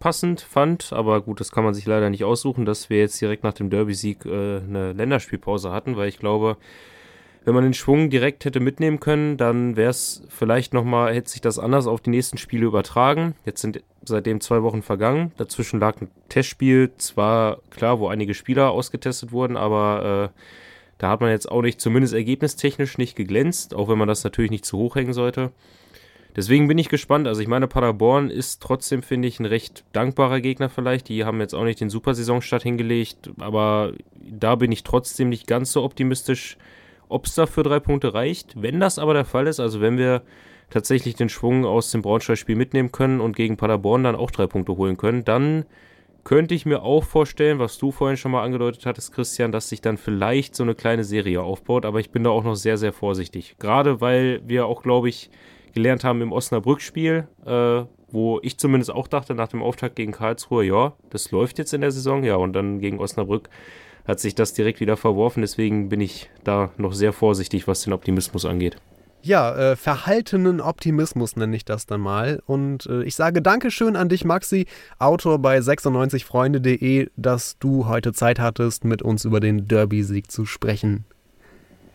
passend fand, aber gut, das kann man sich leider nicht aussuchen, dass wir jetzt direkt nach dem Derby-Sieg äh, eine Länderspielpause hatten, weil ich glaube, wenn man den Schwung direkt hätte mitnehmen können, dann wäre es vielleicht nochmal, hätte sich das anders auf die nächsten Spiele übertragen. Jetzt sind seitdem zwei Wochen vergangen. Dazwischen lag ein Testspiel, zwar klar, wo einige Spieler ausgetestet wurden, aber äh, da hat man jetzt auch nicht, zumindest ergebnistechnisch, nicht geglänzt, auch wenn man das natürlich nicht zu hoch hängen sollte. Deswegen bin ich gespannt. Also ich meine, Paderborn ist trotzdem, finde ich, ein recht dankbarer Gegner vielleicht. Die haben jetzt auch nicht den Supersaisonstart hingelegt, aber da bin ich trotzdem nicht ganz so optimistisch, ob es da für drei Punkte reicht. Wenn das aber der Fall ist, also wenn wir tatsächlich den Schwung aus dem Braunschweig-Spiel mitnehmen können und gegen Paderborn dann auch drei Punkte holen können, dann könnte ich mir auch vorstellen, was du vorhin schon mal angedeutet hattest, Christian, dass sich dann vielleicht so eine kleine Serie aufbaut, aber ich bin da auch noch sehr, sehr vorsichtig. Gerade weil wir auch, glaube ich, gelernt haben im Osnabrück-Spiel, äh, wo ich zumindest auch dachte nach dem Auftakt gegen Karlsruhe, ja, das läuft jetzt in der Saison, ja, und dann gegen Osnabrück hat sich das direkt wieder verworfen. Deswegen bin ich da noch sehr vorsichtig, was den Optimismus angeht. Ja, äh, verhaltenen Optimismus nenne ich das dann mal. Und äh, ich sage Dankeschön an dich, Maxi, Autor bei 96freunde.de, dass du heute Zeit hattest, mit uns über den Derby-Sieg zu sprechen.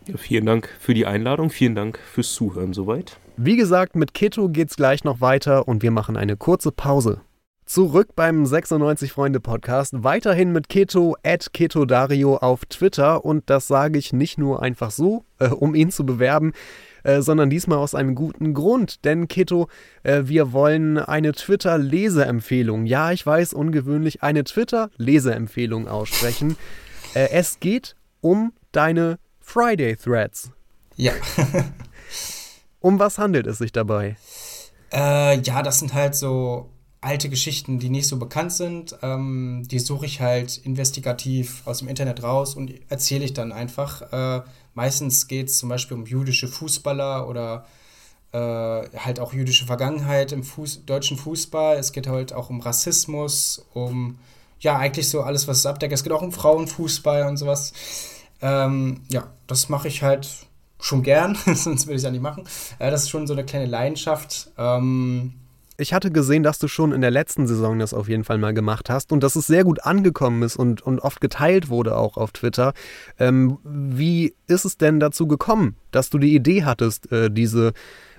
Ja, vielen Dank für die Einladung, vielen Dank fürs Zuhören soweit. Wie gesagt, mit Keto geht's gleich noch weiter und wir machen eine kurze Pause. Zurück beim 96 Freunde Podcast, weiterhin mit Keto at Keto Dario auf Twitter und das sage ich nicht nur einfach so, äh, um ihn zu bewerben. Äh, sondern diesmal aus einem guten Grund. Denn Keto, äh, wir wollen eine Twitter-Leseempfehlung, ja, ich weiß, ungewöhnlich, eine Twitter-Leseempfehlung aussprechen. Äh, es geht um deine Friday-Threads. Ja. (laughs) um was handelt es sich dabei? Äh, ja, das sind halt so alte Geschichten, die nicht so bekannt sind. Ähm, die suche ich halt investigativ aus dem Internet raus und erzähle ich dann einfach. Äh, Meistens geht es zum Beispiel um jüdische Fußballer oder äh, halt auch jüdische Vergangenheit im Fuß, deutschen Fußball. Es geht halt auch um Rassismus, um ja, eigentlich so alles, was es abdeckt. Es geht auch um Frauenfußball und sowas. Ähm, ja, das mache ich halt schon gern, (laughs) sonst würde ich es ja nicht machen. Äh, das ist schon so eine kleine Leidenschaft. Ähm, ich hatte gesehen, dass du schon in der letzten Saison das auf jeden Fall mal gemacht hast und dass es sehr gut angekommen ist und, und oft geteilt wurde auch auf Twitter. Ähm, wie ist es denn dazu gekommen, dass du die Idee hattest, äh, diese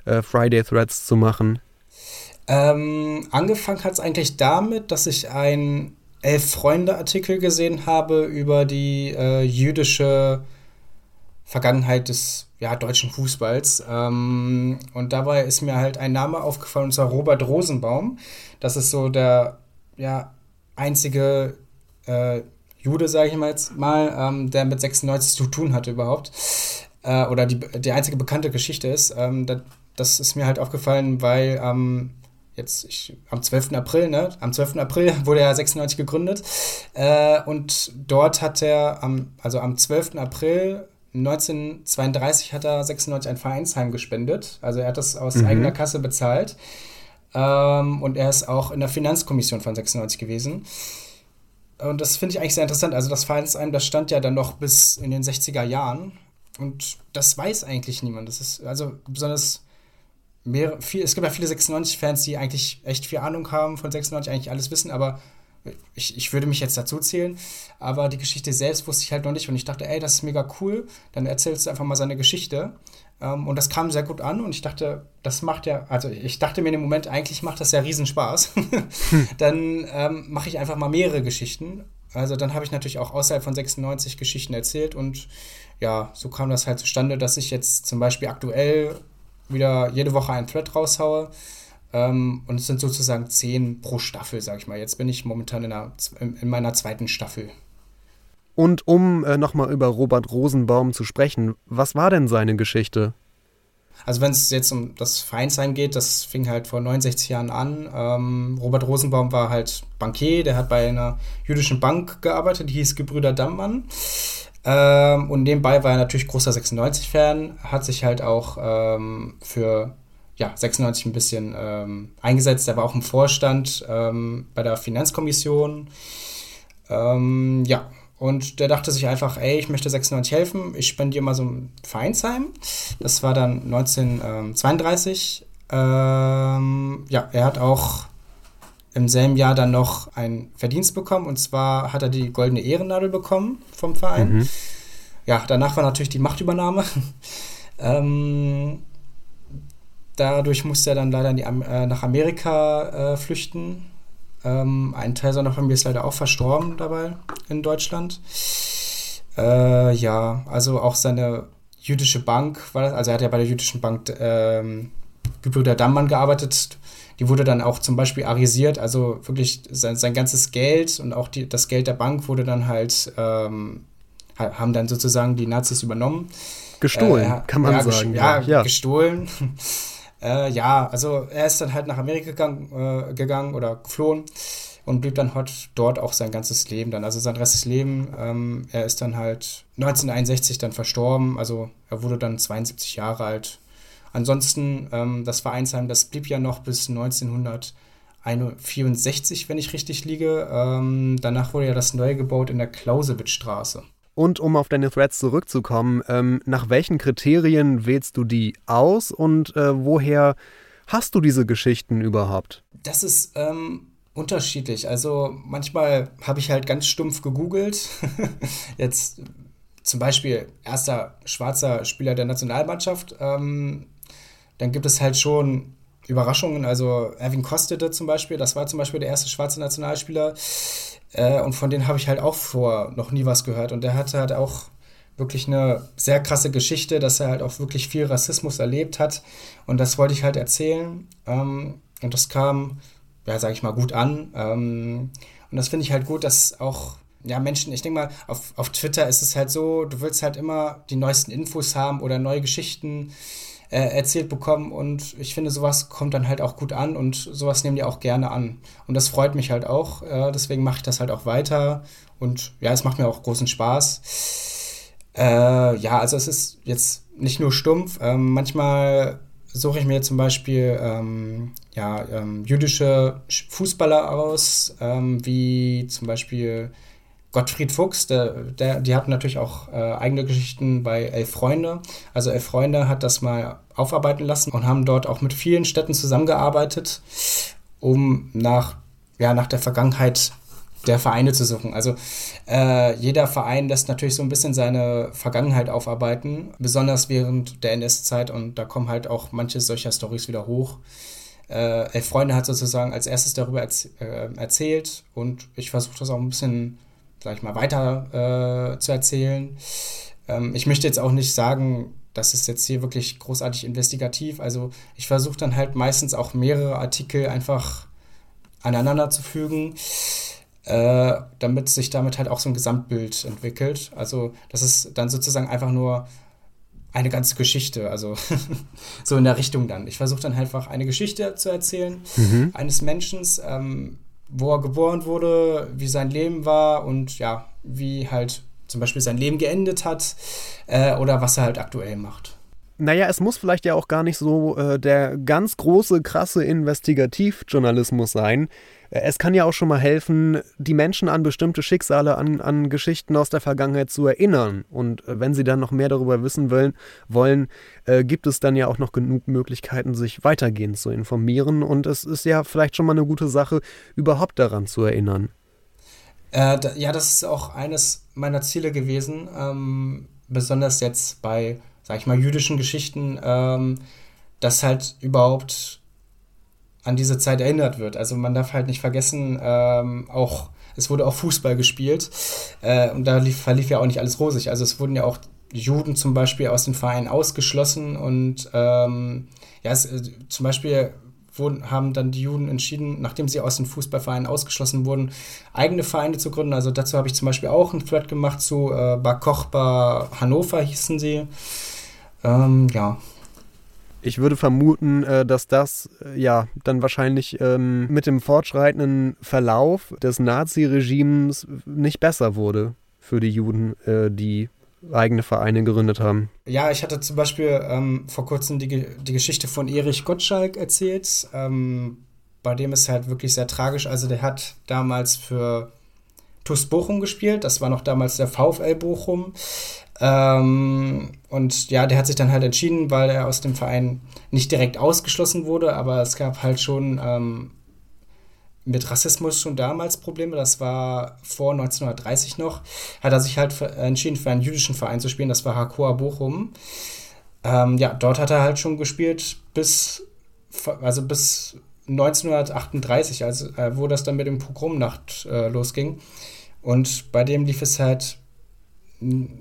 äh, Friday Threads zu machen? Ähm, angefangen hat es eigentlich damit, dass ich einen Elf-Freunde-Artikel gesehen habe über die äh, jüdische Vergangenheit des ja, deutschen Fußballs. Ähm, und dabei ist mir halt ein Name aufgefallen, und zwar Robert Rosenbaum. Das ist so der ja, einzige äh, Jude, sage ich mal jetzt mal, ähm, der mit 96 zu tun hatte überhaupt. Äh, oder die, die einzige bekannte Geschichte ist. Ähm, das, das ist mir halt aufgefallen, weil ähm, jetzt ich, am 12. April, ne? Am 12. April (laughs) wurde er 96 gegründet. Äh, und dort hat er am, also am 12. April 1932 hat er 96 ein Vereinsheim gespendet. Also er hat das aus mhm. eigener Kasse bezahlt. Ähm, und er ist auch in der Finanzkommission von 96 gewesen. Und das finde ich eigentlich sehr interessant. Also das Vereinsheim, das stand ja dann noch bis in den 60er Jahren. Und das weiß eigentlich niemand. Das ist also besonders mehr, viel, es gibt ja viele 96-Fans, die eigentlich echt viel Ahnung haben von 96, eigentlich alles wissen, aber ich, ich würde mich jetzt dazu zählen, aber die Geschichte selbst wusste ich halt noch nicht und ich dachte, ey, das ist mega cool, dann erzählst du einfach mal seine Geschichte. Ähm, und das kam sehr gut an und ich dachte, das macht ja, also ich dachte mir in dem Moment, eigentlich macht das ja Riesenspaß. (laughs) dann ähm, mache ich einfach mal mehrere Geschichten. Also dann habe ich natürlich auch außerhalb von 96 Geschichten erzählt und ja, so kam das halt zustande, dass ich jetzt zum Beispiel aktuell wieder jede Woche einen Thread raushaue ähm, und es sind sozusagen zehn pro Staffel, sag ich mal. Jetzt bin ich momentan in, einer, in meiner zweiten Staffel. Und um äh, nochmal über Robert Rosenbaum zu sprechen, was war denn seine Geschichte? Also wenn es jetzt um das Vereinsheim geht, das fing halt vor 69 Jahren an. Ähm, Robert Rosenbaum war halt Bankier, der hat bei einer jüdischen Bank gearbeitet, die hieß Gebrüder Dammmann. Ähm, und nebenbei war er natürlich großer 96-Fan, hat sich halt auch ähm, für ja, 96 ein bisschen ähm, eingesetzt. Er war auch im Vorstand ähm, bei der Finanzkommission. Ähm, ja, und der dachte sich einfach, ey, ich möchte 96 helfen, ich spendiere mal so ein Vereinsheim. Das war dann 1932. Ähm, ja, er hat auch im selben Jahr dann noch einen Verdienst bekommen und zwar hat er die goldene Ehrennadel bekommen vom Verein. Mhm. Ja, danach war natürlich die Machtübernahme. (laughs) ähm, Dadurch musste er dann leider die, äh, nach Amerika äh, flüchten. Ähm, ein Teil seiner Familie ist leider auch verstorben dabei in Deutschland. Äh, ja, also auch seine jüdische Bank war das, also er hat ja bei der jüdischen Bank ähm, Gebrüder Dammmann gearbeitet. Die wurde dann auch zum Beispiel arisiert, also wirklich sein, sein ganzes Geld und auch die, das Geld der Bank wurde dann halt, ähm, haben dann sozusagen die Nazis übernommen. Gestohlen, äh, kann man ja, sagen. Ja, ja, gestohlen. (laughs) Äh, ja, also er ist dann halt nach Amerika gegangen, äh, gegangen oder geflohen und blieb dann halt dort auch sein ganzes Leben dann, also sein restliches Leben. Ähm, er ist dann halt 1961 dann verstorben, also er wurde dann 72 Jahre alt. Ansonsten, ähm, das Vereinsheim, das blieb ja noch bis 1964, wenn ich richtig liege. Ähm, danach wurde ja das neue gebaut in der Clausewitz-Straße. Und um auf deine Threads zurückzukommen, ähm, nach welchen Kriterien wählst du die aus und äh, woher hast du diese Geschichten überhaupt? Das ist ähm, unterschiedlich. Also manchmal habe ich halt ganz stumpf gegoogelt. (laughs) Jetzt zum Beispiel erster schwarzer Spieler der Nationalmannschaft. Ähm, dann gibt es halt schon Überraschungen. Also Erwin Kostede zum Beispiel, das war zum Beispiel der erste schwarze Nationalspieler. Äh, und von denen habe ich halt auch vor noch nie was gehört. Und der hatte halt auch wirklich eine sehr krasse Geschichte, dass er halt auch wirklich viel Rassismus erlebt hat. Und das wollte ich halt erzählen. Ähm, und das kam, ja, sage ich mal, gut an. Ähm, und das finde ich halt gut, dass auch ja, Menschen, ich denke mal, auf, auf Twitter ist es halt so, du willst halt immer die neuesten Infos haben oder neue Geschichten äh, erzählt bekommen und ich finde, sowas kommt dann halt auch gut an und sowas nehmen die auch gerne an. Und das freut mich halt auch, äh, deswegen mache ich das halt auch weiter und ja, es macht mir auch großen Spaß. Äh, ja, also es ist jetzt nicht nur stumpf. Ähm, manchmal suche ich mir zum Beispiel ähm, ja, ähm, jüdische Fußballer aus, ähm, wie zum Beispiel Gottfried Fuchs, der, der, die hatten natürlich auch äh, eigene Geschichten bei Elf Freunde. Also Elf Freunde hat das mal aufarbeiten lassen und haben dort auch mit vielen Städten zusammengearbeitet, um nach, ja, nach der Vergangenheit der Vereine zu suchen. Also äh, jeder Verein lässt natürlich so ein bisschen seine Vergangenheit aufarbeiten, besonders während der NS-Zeit und da kommen halt auch manche solcher Stories wieder hoch. Äh, Elf Freunde hat sozusagen als erstes darüber erz äh, erzählt und ich versuche das auch ein bisschen, sag ich mal, weiter äh, zu erzählen. Ähm, ich möchte jetzt auch nicht sagen, das ist jetzt hier wirklich großartig investigativ. Also ich versuche dann halt meistens auch mehrere Artikel einfach aneinander zu fügen äh, damit sich damit halt auch so ein Gesamtbild entwickelt. Also das ist dann sozusagen einfach nur eine ganze Geschichte, also (laughs) so in der Richtung dann. Ich versuche dann halt einfach eine Geschichte zu erzählen mhm. eines Menschen, ähm, wo er geboren wurde, wie sein Leben war und ja, wie halt zum Beispiel sein Leben geendet hat äh, oder was er halt aktuell macht. Naja, es muss vielleicht ja auch gar nicht so äh, der ganz große, krasse Investigativjournalismus sein. Äh, es kann ja auch schon mal helfen, die Menschen an bestimmte Schicksale, an, an Geschichten aus der Vergangenheit zu erinnern. Und äh, wenn sie dann noch mehr darüber wissen wollen, wollen äh, gibt es dann ja auch noch genug Möglichkeiten, sich weitergehend zu informieren. Und es ist ja vielleicht schon mal eine gute Sache, überhaupt daran zu erinnern. Äh, da, ja, das ist auch eines meiner Ziele gewesen, ähm, besonders jetzt bei sag ich mal, jüdischen Geschichten, ähm, dass halt überhaupt an diese Zeit erinnert wird. Also man darf halt nicht vergessen, ähm, auch es wurde auch Fußball gespielt äh, und da lief, verlief ja auch nicht alles rosig. Also es wurden ja auch Juden zum Beispiel aus den Vereinen ausgeschlossen und ähm, ja, es, äh, zum Beispiel wurden, haben dann die Juden entschieden, nachdem sie aus den Fußballvereinen ausgeschlossen wurden, eigene Vereine zu gründen. Also dazu habe ich zum Beispiel auch einen Thread gemacht zu äh, Bar Kochba Hannover hießen sie. Ähm, ja. Ich würde vermuten, äh, dass das äh, ja dann wahrscheinlich ähm, mit dem fortschreitenden Verlauf des Nazi-Regimes nicht besser wurde für die Juden, äh, die eigene Vereine gegründet haben. Ja, ich hatte zum Beispiel ähm, vor kurzem die, die Geschichte von Erich Gottschalk erzählt. Ähm, bei dem ist halt wirklich sehr tragisch. Also der hat damals für TuS Bochum gespielt. Das war noch damals der VfL Bochum. Ähm, und ja, der hat sich dann halt entschieden, weil er aus dem Verein nicht direkt ausgeschlossen wurde, aber es gab halt schon ähm, mit Rassismus schon damals Probleme. Das war vor 1930 noch. Hat er sich halt entschieden, für einen jüdischen Verein zu spielen. Das war Hakoa Bochum. Ähm, ja, dort hat er halt schon gespielt bis, also bis 1938, also äh, wo das dann mit dem Pogromnacht äh, losging. Und bei dem lief es halt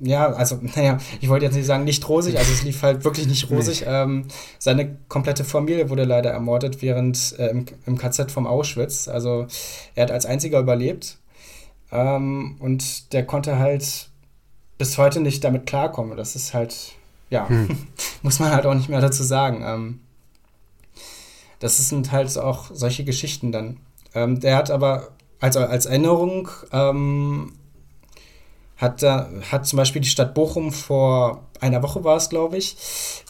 ja, also, (laughs) naja, ich wollte jetzt nicht sagen, nicht rosig, also es lief halt wirklich nicht rosig. Nee. Ähm, seine komplette Familie wurde leider ermordet während äh, im, im KZ vom Auschwitz. Also er hat als einziger überlebt. Ähm, und der konnte halt bis heute nicht damit klarkommen. Das ist halt, ja, hm. (laughs) muss man halt auch nicht mehr dazu sagen. Ähm, das sind halt auch solche Geschichten dann. Ähm, der hat aber, also als Erinnerung, ähm, hat, hat zum Beispiel die Stadt Bochum vor einer Woche war es, glaube ich,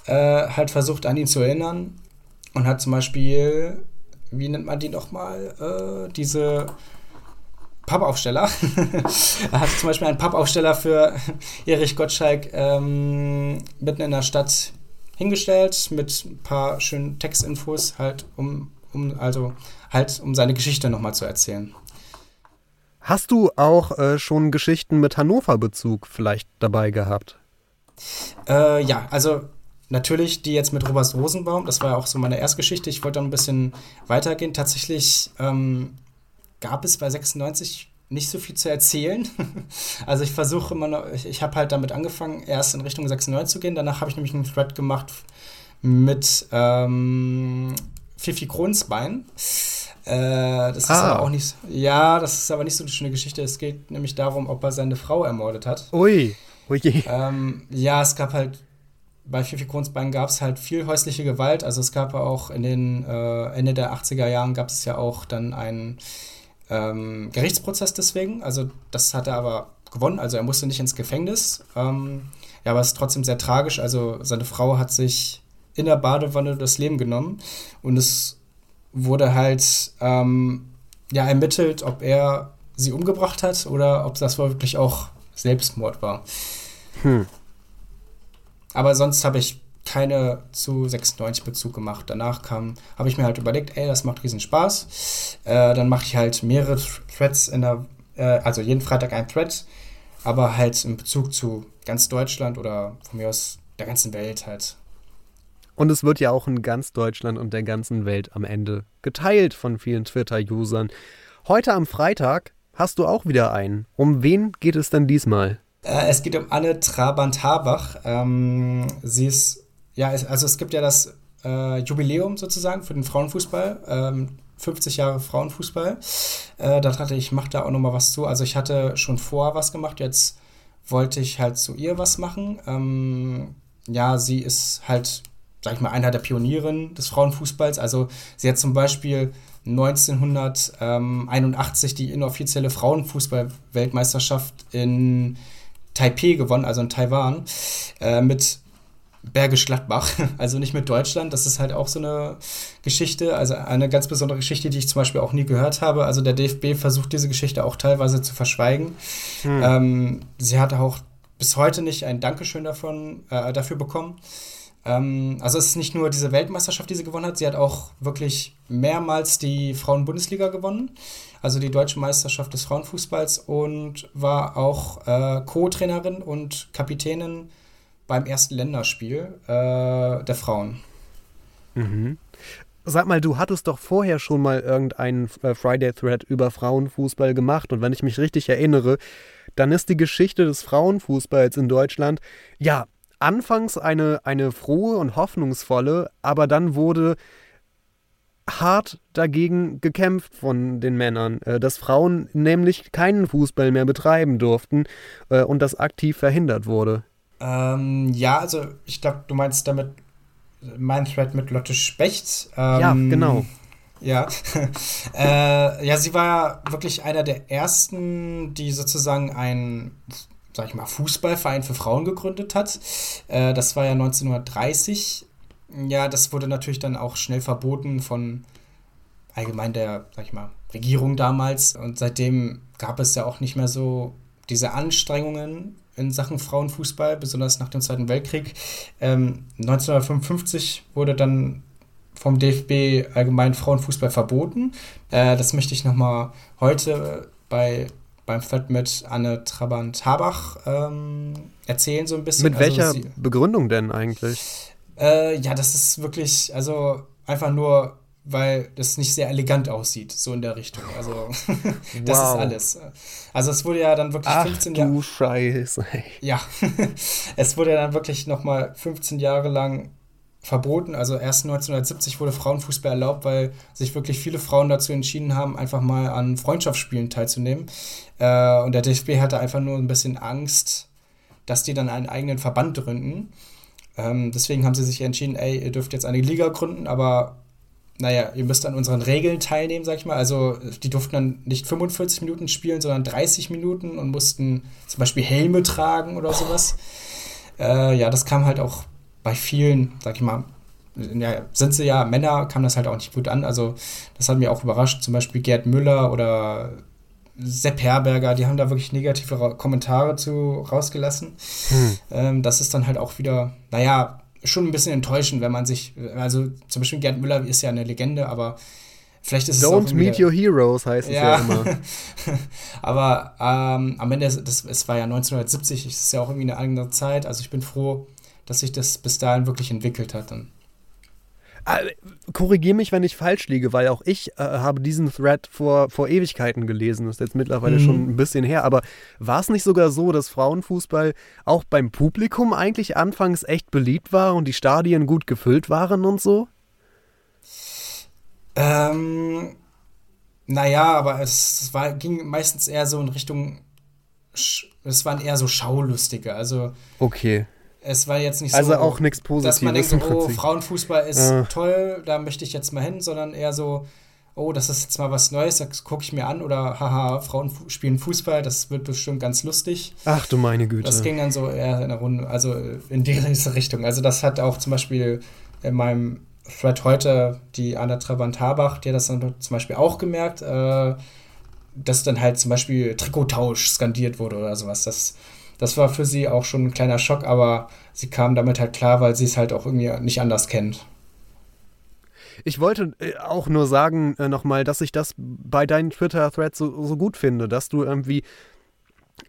äh, halt versucht an ihn zu erinnern und hat zum Beispiel, wie nennt man die nochmal, äh, diese Pappaufsteller. (laughs) er hat zum Beispiel einen Pappaufsteller für (laughs) Erich Gottschalk ähm, mitten in der Stadt hingestellt mit ein paar schönen Textinfos, halt um, um also halt um seine Geschichte nochmal zu erzählen. Hast du auch äh, schon Geschichten mit Hannover-Bezug vielleicht dabei gehabt? Äh, ja, also natürlich die jetzt mit Robert Rosenbaum, das war ja auch so meine Erstgeschichte. Ich wollte dann ein bisschen weitergehen. Tatsächlich ähm, gab es bei 96 nicht so viel zu erzählen. (laughs) also ich versuche immer noch, ich, ich habe halt damit angefangen, erst in Richtung 96 zu gehen. Danach habe ich nämlich einen Thread gemacht mit ähm, Fifi Kronsbein. Äh, das ist ah. aber auch nicht. Ja, das ist aber nicht so eine schöne Geschichte. Es geht nämlich darum, ob er seine Frau ermordet hat. Ui. Ui. Ähm, ja, es gab halt. Bei Fifi Kronsbein gab es halt viel häusliche Gewalt. Also es gab auch in den äh, Ende der 80er Jahren gab es ja auch dann einen ähm, Gerichtsprozess deswegen. Also das hat er aber gewonnen. Also er musste nicht ins Gefängnis. Ähm, ja, aber es ist trotzdem sehr tragisch. Also seine Frau hat sich in der Badewanne das Leben genommen und es wurde halt ähm, ja, ermittelt, ob er sie umgebracht hat oder ob das wirklich auch Selbstmord war. Hm. Aber sonst habe ich keine zu 96 Bezug gemacht. Danach kam, habe ich mir halt überlegt, ey, das macht riesen Spaß. Äh, dann mache ich halt mehrere Threads in der, äh, also jeden Freitag ein Thread, aber halt in Bezug zu ganz Deutschland oder von mir aus der ganzen Welt halt. Und es wird ja auch in ganz Deutschland und der ganzen Welt am Ende geteilt von vielen Twitter-Usern. Heute am Freitag hast du auch wieder einen. Um wen geht es denn diesmal? Äh, es geht um Anne Trabant-Habach. Ähm, sie ist, ja, also es gibt ja das äh, Jubiläum sozusagen für den Frauenfußball. Ähm, 50 Jahre Frauenfußball. Äh, da dachte ich, ich mache da auch nochmal was zu. Also ich hatte schon vorher was gemacht, jetzt wollte ich halt zu ihr was machen. Ähm, ja, sie ist halt sag ich mal, einer der Pionieren des Frauenfußballs. Also sie hat zum Beispiel 1981 die inoffizielle Frauenfußball-Weltmeisterschaft in Taipei gewonnen, also in Taiwan, äh, mit Bergisch Gladbach, (laughs) also nicht mit Deutschland. Das ist halt auch so eine Geschichte, also eine ganz besondere Geschichte, die ich zum Beispiel auch nie gehört habe. Also der DFB versucht diese Geschichte auch teilweise zu verschweigen. Hm. Ähm, sie hat auch bis heute nicht ein Dankeschön davon, äh, dafür bekommen. Ähm, also es ist nicht nur diese Weltmeisterschaft, die sie gewonnen hat, sie hat auch wirklich mehrmals die Frauenbundesliga gewonnen, also die deutsche Meisterschaft des Frauenfußballs und war auch äh, Co-Trainerin und Kapitänin beim ersten Länderspiel äh, der Frauen. Mhm. Sag mal, du hattest doch vorher schon mal irgendeinen äh, Friday-Thread über Frauenfußball gemacht und wenn ich mich richtig erinnere, dann ist die Geschichte des Frauenfußballs in Deutschland ja anfangs eine, eine frohe und hoffnungsvolle, aber dann wurde hart dagegen gekämpft von den Männern, äh, dass Frauen nämlich keinen Fußball mehr betreiben durften äh, und das aktiv verhindert wurde. Ähm, ja, also ich glaube, du meinst damit mein Thread mit Lotte Specht. Ähm, ja, genau. Ja. (laughs) äh, ja, sie war wirklich einer der ersten, die sozusagen ein sag ich mal, Fußballverein für Frauen gegründet hat. Äh, das war ja 1930. Ja, das wurde natürlich dann auch schnell verboten von allgemein der, sag ich mal, Regierung damals. Und seitdem gab es ja auch nicht mehr so diese Anstrengungen in Sachen Frauenfußball, besonders nach dem Zweiten Weltkrieg. Ähm, 1955 wurde dann vom DFB allgemein Frauenfußball verboten. Äh, das möchte ich nochmal heute bei beim Fett mit Anne Trabant-Habach ähm, erzählen, so ein bisschen. Mit also welcher sie, Begründung denn eigentlich? Äh, ja, das ist wirklich, also einfach nur, weil das nicht sehr elegant aussieht, so in der Richtung. Also, (laughs) das wow. ist alles. Also, es wurde ja dann wirklich Ach, 15 Jahre. Du Scheiße. Ja, (laughs) es wurde ja dann wirklich nochmal 15 Jahre lang verboten. Also erst 1970 wurde Frauenfußball erlaubt, weil sich wirklich viele Frauen dazu entschieden haben, einfach mal an Freundschaftsspielen teilzunehmen. Äh, und der DFB hatte einfach nur ein bisschen Angst, dass die dann einen eigenen Verband gründen. Ähm, deswegen haben sie sich entschieden, ey, ihr dürft jetzt eine Liga gründen, aber naja, ihr müsst an unseren Regeln teilnehmen, sag ich mal. Also die durften dann nicht 45 Minuten spielen, sondern 30 Minuten und mussten zum Beispiel Helme tragen oder sowas. Äh, ja, das kam halt auch bei vielen, sag ich mal, ja, sind sie ja Männer, kam das halt auch nicht gut an. Also das hat mich auch überrascht. Zum Beispiel Gerd Müller oder Sepp Herberger, die haben da wirklich negative Kommentare zu rausgelassen. Hm. Ähm, das ist dann halt auch wieder, naja, schon ein bisschen enttäuschend, wenn man sich, also zum Beispiel Gerd Müller ist ja eine Legende, aber vielleicht ist Don't es Don't meet your heroes heißt es ja, ja immer. (laughs) aber ähm, am Ende, das, es war ja 1970, es ist ja auch irgendwie eine andere Zeit, also ich bin froh, dass sich das bis dahin wirklich entwickelt hat. Und äh, Korrigiere mich, wenn ich falsch liege, weil auch ich äh, habe diesen Thread vor, vor Ewigkeiten gelesen. Das ist jetzt mittlerweile mhm. schon ein bisschen her. Aber war es nicht sogar so, dass Frauenfußball auch beim Publikum eigentlich anfangs echt beliebt war und die Stadien gut gefüllt waren und so? Ähm, naja, aber es war, ging meistens eher so in Richtung. Es waren eher so Schaulustige. Also. Okay es war jetzt nicht also so, auch nichts Positives dass man denkt, oh, Frauenfußball ist äh. toll, da möchte ich jetzt mal hin, sondern eher so, oh, das ist jetzt mal was Neues, das gucke ich mir an oder haha, Frauen spielen Fußball, das wird bestimmt ganz lustig. Ach du meine Güte. Das ging dann so eher in der Runde, also in diese (laughs) Richtung. Also das hat auch zum Beispiel in meinem Thread heute die Anna Trabant-Habach, die hat das dann zum Beispiel auch gemerkt, äh, dass dann halt zum Beispiel Trikottausch skandiert wurde oder sowas. Das das war für sie auch schon ein kleiner Schock, aber sie kam damit halt klar, weil sie es halt auch irgendwie nicht anders kennt. Ich wollte äh, auch nur sagen äh, nochmal, dass ich das bei deinen Twitter-Threads so, so gut finde, dass du irgendwie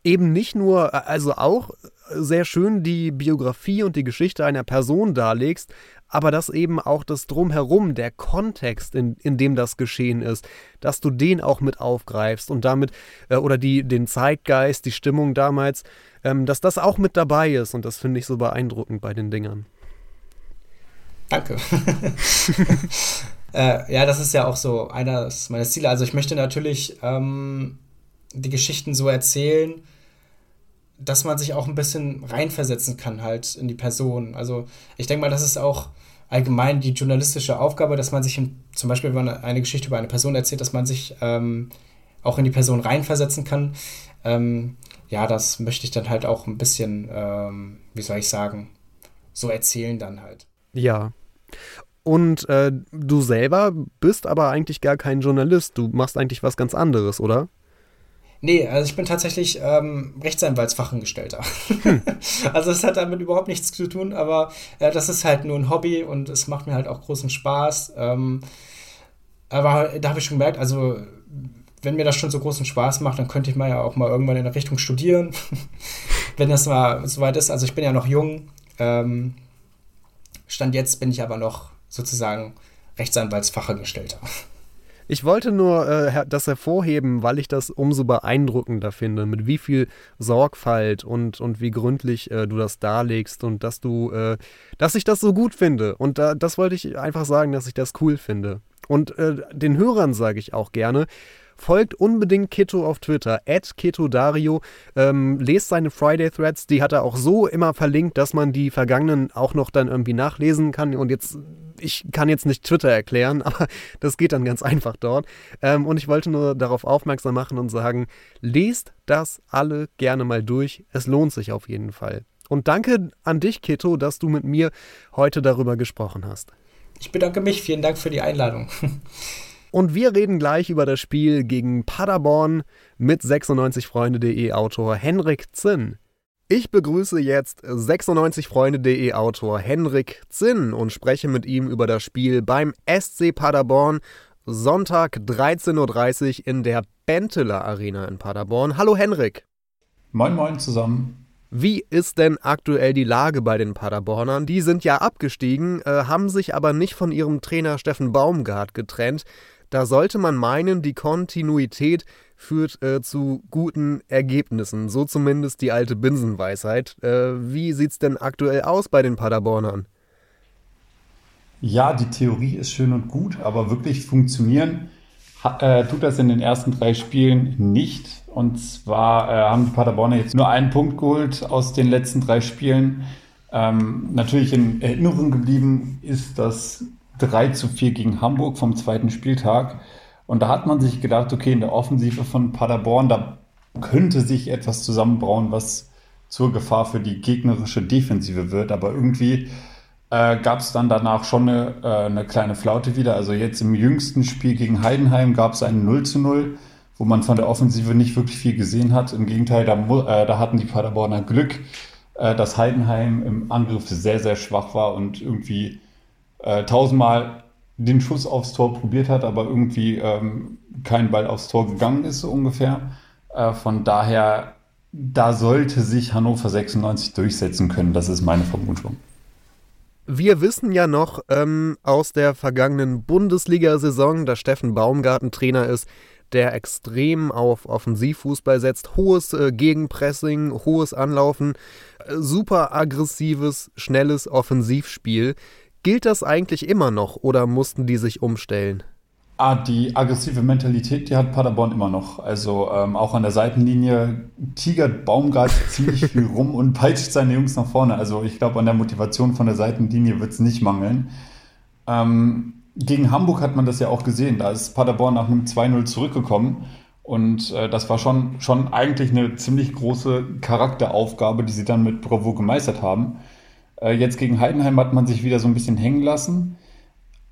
eben nicht nur, äh, also auch sehr schön die Biografie und die Geschichte einer Person darlegst, aber dass eben auch das Drumherum, der Kontext, in, in dem das geschehen ist, dass du den auch mit aufgreifst und damit, äh, oder die, den Zeitgeist, die Stimmung damals, ähm, dass das auch mit dabei ist und das finde ich so beeindruckend bei den Dingern. Danke. (laughs) äh, ja, das ist ja auch so eines meiner Ziele. Also ich möchte natürlich ähm, die Geschichten so erzählen, dass man sich auch ein bisschen reinversetzen kann halt in die Person. Also ich denke mal, das ist auch allgemein die journalistische Aufgabe, dass man sich in, zum Beispiel, wenn man eine Geschichte über eine Person erzählt, dass man sich ähm, auch in die Person reinversetzen kann. Ähm, ja, das möchte ich dann halt auch ein bisschen, ähm, wie soll ich sagen, so erzählen dann halt. Ja. Und äh, du selber bist aber eigentlich gar kein Journalist. Du machst eigentlich was ganz anderes, oder? Nee, also ich bin tatsächlich ähm, Rechtsanwaltsfachangestellter. Hm. (laughs) also es hat damit überhaupt nichts zu tun, aber äh, das ist halt nur ein Hobby und es macht mir halt auch großen Spaß. Ähm, aber da habe ich schon gemerkt, also wenn mir das schon so großen Spaß macht, dann könnte ich mal ja auch mal irgendwann in der Richtung studieren, (laughs) wenn das mal soweit ist. Also ich bin ja noch jung. Ähm, Stand jetzt bin ich aber noch sozusagen Rechtsanwaltsfachangestellter. Ich wollte nur äh, das hervorheben, weil ich das umso beeindruckender finde, mit wie viel Sorgfalt und, und wie gründlich äh, du das darlegst und dass du, äh, dass ich das so gut finde. Und das wollte ich einfach sagen, dass ich das cool finde. Und äh, den Hörern sage ich auch gerne, Folgt unbedingt Kito auf Twitter, at KitoDario. Ähm, lest seine Friday-Threads, die hat er auch so immer verlinkt, dass man die vergangenen auch noch dann irgendwie nachlesen kann. Und jetzt, ich kann jetzt nicht Twitter erklären, (laughs) aber das geht dann ganz einfach dort. Ähm, und ich wollte nur darauf aufmerksam machen und sagen, lest das alle gerne mal durch. Es lohnt sich auf jeden Fall. Und danke an dich, Kito, dass du mit mir heute darüber gesprochen hast. Ich bedanke mich. Vielen Dank für die Einladung. (laughs) Und wir reden gleich über das Spiel gegen Paderborn mit 96freunde.de Autor Henrik Zinn. Ich begrüße jetzt 96freunde.de Autor Henrik Zinn und spreche mit ihm über das Spiel beim SC Paderborn Sonntag 13.30 Uhr in der Benteler Arena in Paderborn. Hallo Henrik. Moin moin zusammen. Wie ist denn aktuell die Lage bei den Paderbornern? Die sind ja abgestiegen, äh, haben sich aber nicht von ihrem Trainer Steffen Baumgart getrennt. Da sollte man meinen, die Kontinuität führt äh, zu guten Ergebnissen. So zumindest die alte Binsenweisheit. Äh, wie sieht es denn aktuell aus bei den Paderbornern? Ja, die Theorie ist schön und gut, aber wirklich funktionieren äh, tut das in den ersten drei Spielen nicht. Und zwar äh, haben die Paderborner jetzt nur einen Punkt geholt aus den letzten drei Spielen. Ähm, natürlich in Erinnerung geblieben ist das 3 zu 4 gegen Hamburg vom zweiten Spieltag. Und da hat man sich gedacht, okay, in der Offensive von Paderborn, da könnte sich etwas zusammenbrauen, was zur Gefahr für die gegnerische Defensive wird. Aber irgendwie äh, gab es dann danach schon eine, äh, eine, kleine Flaute wieder. Also jetzt im jüngsten Spiel gegen Heidenheim gab es ein 0 zu 0, wo man von der Offensive nicht wirklich viel gesehen hat. Im Gegenteil, da, äh, da hatten die Paderborner Glück, äh, dass Heidenheim im Angriff sehr, sehr schwach war und irgendwie äh, tausendmal den Schuss aufs Tor probiert hat, aber irgendwie ähm, kein Ball aufs Tor gegangen ist, so ungefähr. Äh, von daher, da sollte sich Hannover 96 durchsetzen können. Das ist meine Vermutung. Wir wissen ja noch ähm, aus der vergangenen Bundesliga-Saison, dass Steffen Baumgarten Trainer ist, der extrem auf Offensivfußball setzt. Hohes äh, Gegenpressing, hohes Anlaufen, äh, super aggressives, schnelles Offensivspiel. Gilt das eigentlich immer noch oder mussten die sich umstellen? Ah, die aggressive Mentalität, die hat Paderborn immer noch. Also ähm, auch an der Seitenlinie tigert Baumgart (laughs) ziemlich viel rum und peitscht seine Jungs nach vorne. Also ich glaube, an der Motivation von der Seitenlinie wird es nicht mangeln. Ähm, gegen Hamburg hat man das ja auch gesehen. Da ist Paderborn nach einem 2-0 zurückgekommen. Und äh, das war schon, schon eigentlich eine ziemlich große Charakteraufgabe, die sie dann mit Bravo gemeistert haben. Äh, jetzt gegen Heidenheim hat man sich wieder so ein bisschen hängen lassen.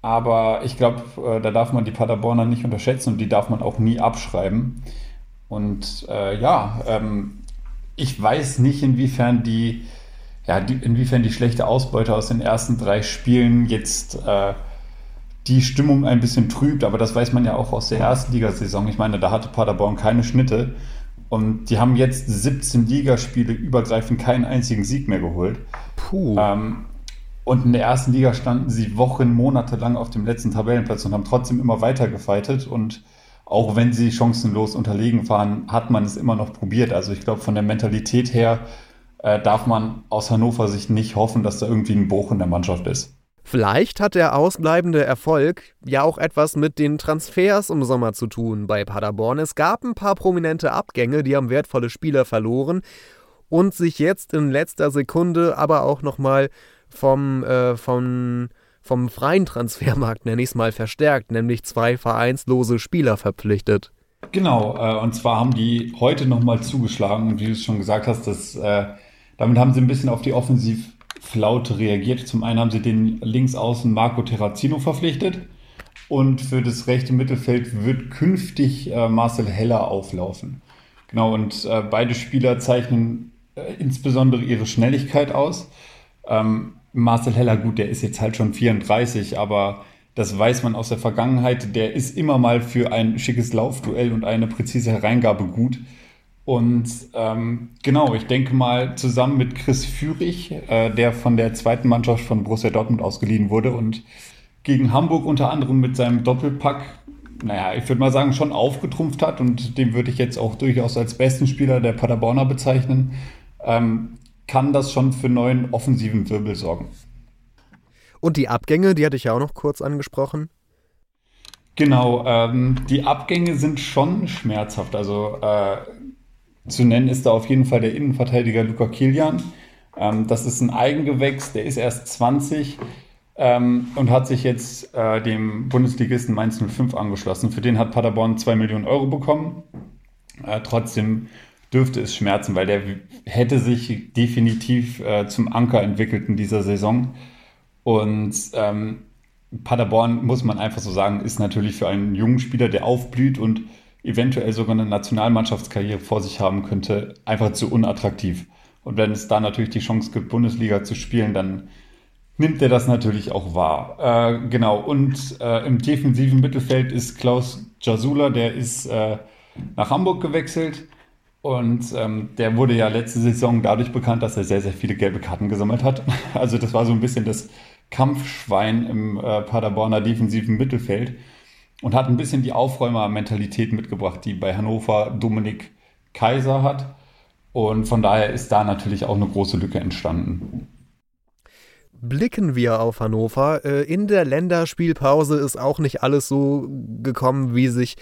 Aber ich glaube, äh, da darf man die Paderborner nicht unterschätzen und die darf man auch nie abschreiben. Und äh, ja, ähm, ich weiß nicht, inwiefern die, ja, die, inwiefern die schlechte Ausbeute aus den ersten drei Spielen jetzt äh, die Stimmung ein bisschen trübt, aber das weiß man ja auch aus der ersten Ligasaison. Ich meine, da hatte Paderborn keine Schnitte und die haben jetzt 17 Ligaspiele übergreifend keinen einzigen Sieg mehr geholt. Puh. Ähm, und in der ersten Liga standen sie Wochen, Monate lang auf dem letzten Tabellenplatz und haben trotzdem immer weiter gefeitet. Und auch wenn sie chancenlos unterlegen waren, hat man es immer noch probiert. Also ich glaube, von der Mentalität her äh, darf man aus Hannover sich nicht hoffen, dass da irgendwie ein Bruch in der Mannschaft ist. Vielleicht hat der ausbleibende Erfolg ja auch etwas mit den Transfers im Sommer zu tun bei Paderborn. Es gab ein paar prominente Abgänge, die haben wertvolle Spieler verloren und sich jetzt in letzter Sekunde aber auch nochmal vom, äh, vom, vom freien Transfermarkt, nenne ich es mal, verstärkt, nämlich zwei vereinslose Spieler verpflichtet. Genau, äh, und zwar haben die heute nochmal zugeschlagen und wie du es schon gesagt hast, das, äh, damit haben sie ein bisschen auf die Offensivflaute reagiert. Zum einen haben sie den Linksaußen Marco Terrazino verpflichtet und für das rechte Mittelfeld wird künftig äh, Marcel Heller auflaufen. Genau, und äh, beide Spieler zeichnen insbesondere ihre Schnelligkeit aus. Ähm, Marcel Heller, gut, der ist jetzt halt schon 34, aber das weiß man aus der Vergangenheit. Der ist immer mal für ein schickes Laufduell und eine präzise Hereingabe gut. Und ähm, genau, ich denke mal zusammen mit Chris Führig, äh, der von der zweiten Mannschaft von Borussia Dortmund ausgeliehen wurde und gegen Hamburg unter anderem mit seinem Doppelpack, naja, ich würde mal sagen, schon aufgetrumpft hat und den würde ich jetzt auch durchaus als besten Spieler der Paderborner bezeichnen. Ähm, kann das schon für neuen offensiven Wirbel sorgen. Und die Abgänge, die hatte ich ja auch noch kurz angesprochen. Genau, ähm, die Abgänge sind schon schmerzhaft. Also äh, zu nennen ist da auf jeden Fall der Innenverteidiger Luca Kilian. Ähm, das ist ein Eigengewächs, der ist erst 20 ähm, und hat sich jetzt äh, dem Bundesligisten Mainz 05 angeschlossen. Für den hat Paderborn 2 Millionen Euro bekommen. Äh, trotzdem dürfte es schmerzen, weil der hätte sich definitiv äh, zum Anker entwickelt in dieser Saison. Und ähm, Paderborn, muss man einfach so sagen, ist natürlich für einen jungen Spieler, der aufblüht und eventuell sogar eine Nationalmannschaftskarriere vor sich haben könnte, einfach zu unattraktiv. Und wenn es da natürlich die Chance gibt, Bundesliga zu spielen, dann nimmt er das natürlich auch wahr. Äh, genau, und äh, im defensiven Mittelfeld ist Klaus Jasula, der ist äh, nach Hamburg gewechselt und ähm, der wurde ja letzte Saison dadurch bekannt, dass er sehr, sehr viele gelbe Karten gesammelt hat. (laughs) Also das war so ein bisschen das Kampfschwein im äh, Paderborner defensiven Mittelfeld und hat ein bisschen die Aufräumer-Mentalität mitgebracht, die bei Hannover Dominik Kaiser hat. Und von daher ist da natürlich auch eine große Lücke entstanden. Blicken wir auf Hannover. Äh, in der Länderspielpause ist auch nicht alles so gekommen, wie sich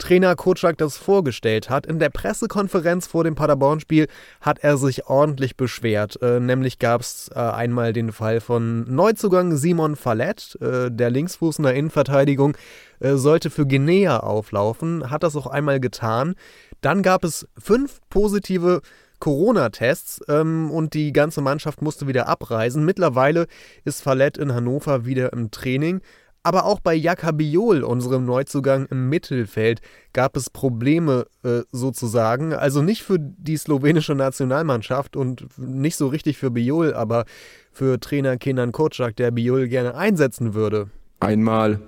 Trainer Kotschak das vorgestellt hat. In der Pressekonferenz vor dem Paderborn-Spiel hat er sich ordentlich beschwert. Äh, nämlich gab es äh, einmal den Fall von Neuzugang Simon Fallett, äh, der Linksfuß in der Innenverteidigung, äh, sollte für Guinea auflaufen, hat das auch einmal getan. Dann gab es fünf positive Corona-Tests ähm, und die ganze Mannschaft musste wieder abreisen. Mittlerweile ist Fallett in Hannover wieder im Training. Aber auch bei Jakabiol, unserem Neuzugang im Mittelfeld, gab es Probleme äh, sozusagen. Also nicht für die slowenische Nationalmannschaft und nicht so richtig für Biol, aber für Trainer Kenan Kocak, der Biol gerne einsetzen würde. Einmal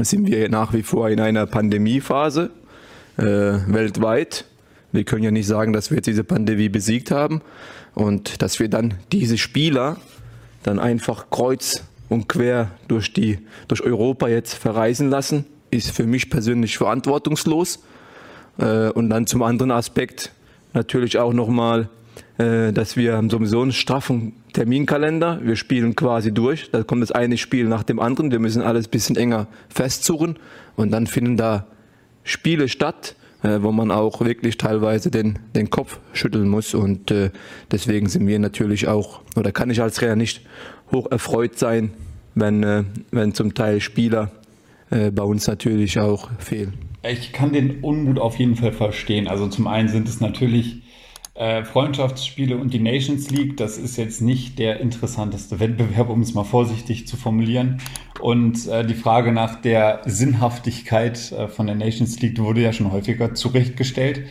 sind wir nach wie vor in einer Pandemiephase äh, weltweit. Wir können ja nicht sagen, dass wir jetzt diese Pandemie besiegt haben und dass wir dann diese Spieler dann einfach kreuz und quer durch, die, durch Europa jetzt verreisen lassen, ist für mich persönlich verantwortungslos. Äh, und dann zum anderen Aspekt natürlich auch nochmal, äh, dass wir haben sowieso einen straffen Terminkalender. Wir spielen quasi durch. Da kommt das eine Spiel nach dem anderen. Wir müssen alles ein bisschen enger festzurren. Und dann finden da Spiele statt, äh, wo man auch wirklich teilweise den, den Kopf schütteln muss. Und deswegen sind wir natürlich auch, oder kann ich als Trainer nicht hoch erfreut sein, wenn, äh, wenn zum Teil Spieler äh, bei uns natürlich auch fehlen. Ich kann den Unmut auf jeden Fall verstehen. Also zum einen sind es natürlich äh, Freundschaftsspiele und die Nations League. Das ist jetzt nicht der interessanteste Wettbewerb, um es mal vorsichtig zu formulieren. Und äh, die Frage nach der Sinnhaftigkeit äh, von der Nations League wurde ja schon häufiger zurechtgestellt.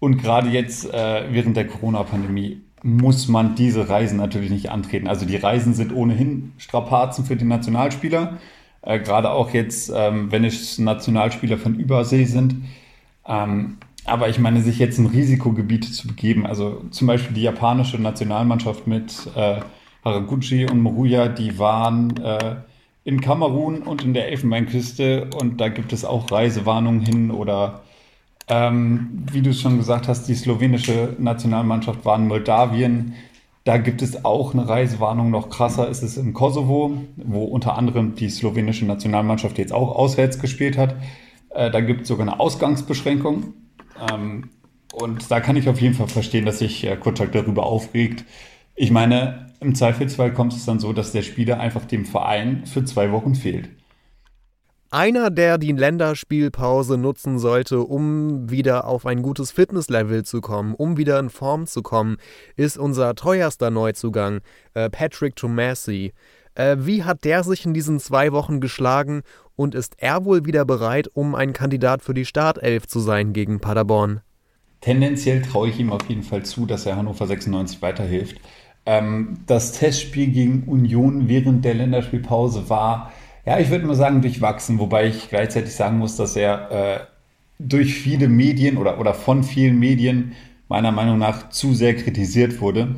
Und gerade jetzt äh, während der Corona-Pandemie muss man diese Reisen natürlich nicht antreten. Also die Reisen sind ohnehin Strapazen für die Nationalspieler. Äh, Gerade auch jetzt, ähm, wenn es Nationalspieler von Übersee sind. Ähm, aber ich meine, sich jetzt in Risikogebiete zu begeben, also zum Beispiel die japanische Nationalmannschaft mit äh, Haraguchi und Moruya, die waren äh, in Kamerun und in der Elfenbeinküste und da gibt es auch Reisewarnungen hin oder ähm, wie du schon gesagt hast, die slowenische Nationalmannschaft war in Moldawien. Da gibt es auch eine Reisewarnung. Noch krasser ist es im Kosovo, wo unter anderem die slowenische Nationalmannschaft jetzt auch auswärts gespielt hat. Äh, da gibt es sogar eine Ausgangsbeschränkung. Ähm, und da kann ich auf jeden Fall verstehen, dass sich äh, Kutschak darüber aufregt. Ich meine, im Zweifelsfall kommt es dann so, dass der Spieler einfach dem Verein für zwei Wochen fehlt. Einer, der die Länderspielpause nutzen sollte, um wieder auf ein gutes Fitnesslevel zu kommen, um wieder in Form zu kommen, ist unser teuerster Neuzugang, äh, Patrick Tomasi. Äh, wie hat der sich in diesen zwei Wochen geschlagen und ist er wohl wieder bereit, um ein Kandidat für die Startelf zu sein gegen Paderborn? Tendenziell traue ich ihm auf jeden Fall zu, dass er Hannover 96 weiterhilft. Ähm, das Testspiel gegen Union während der Länderspielpause war ja, ich würde mal sagen, durchwachsen, wobei ich gleichzeitig sagen muss, dass er äh, durch viele Medien oder, oder von vielen Medien meiner Meinung nach zu sehr kritisiert wurde.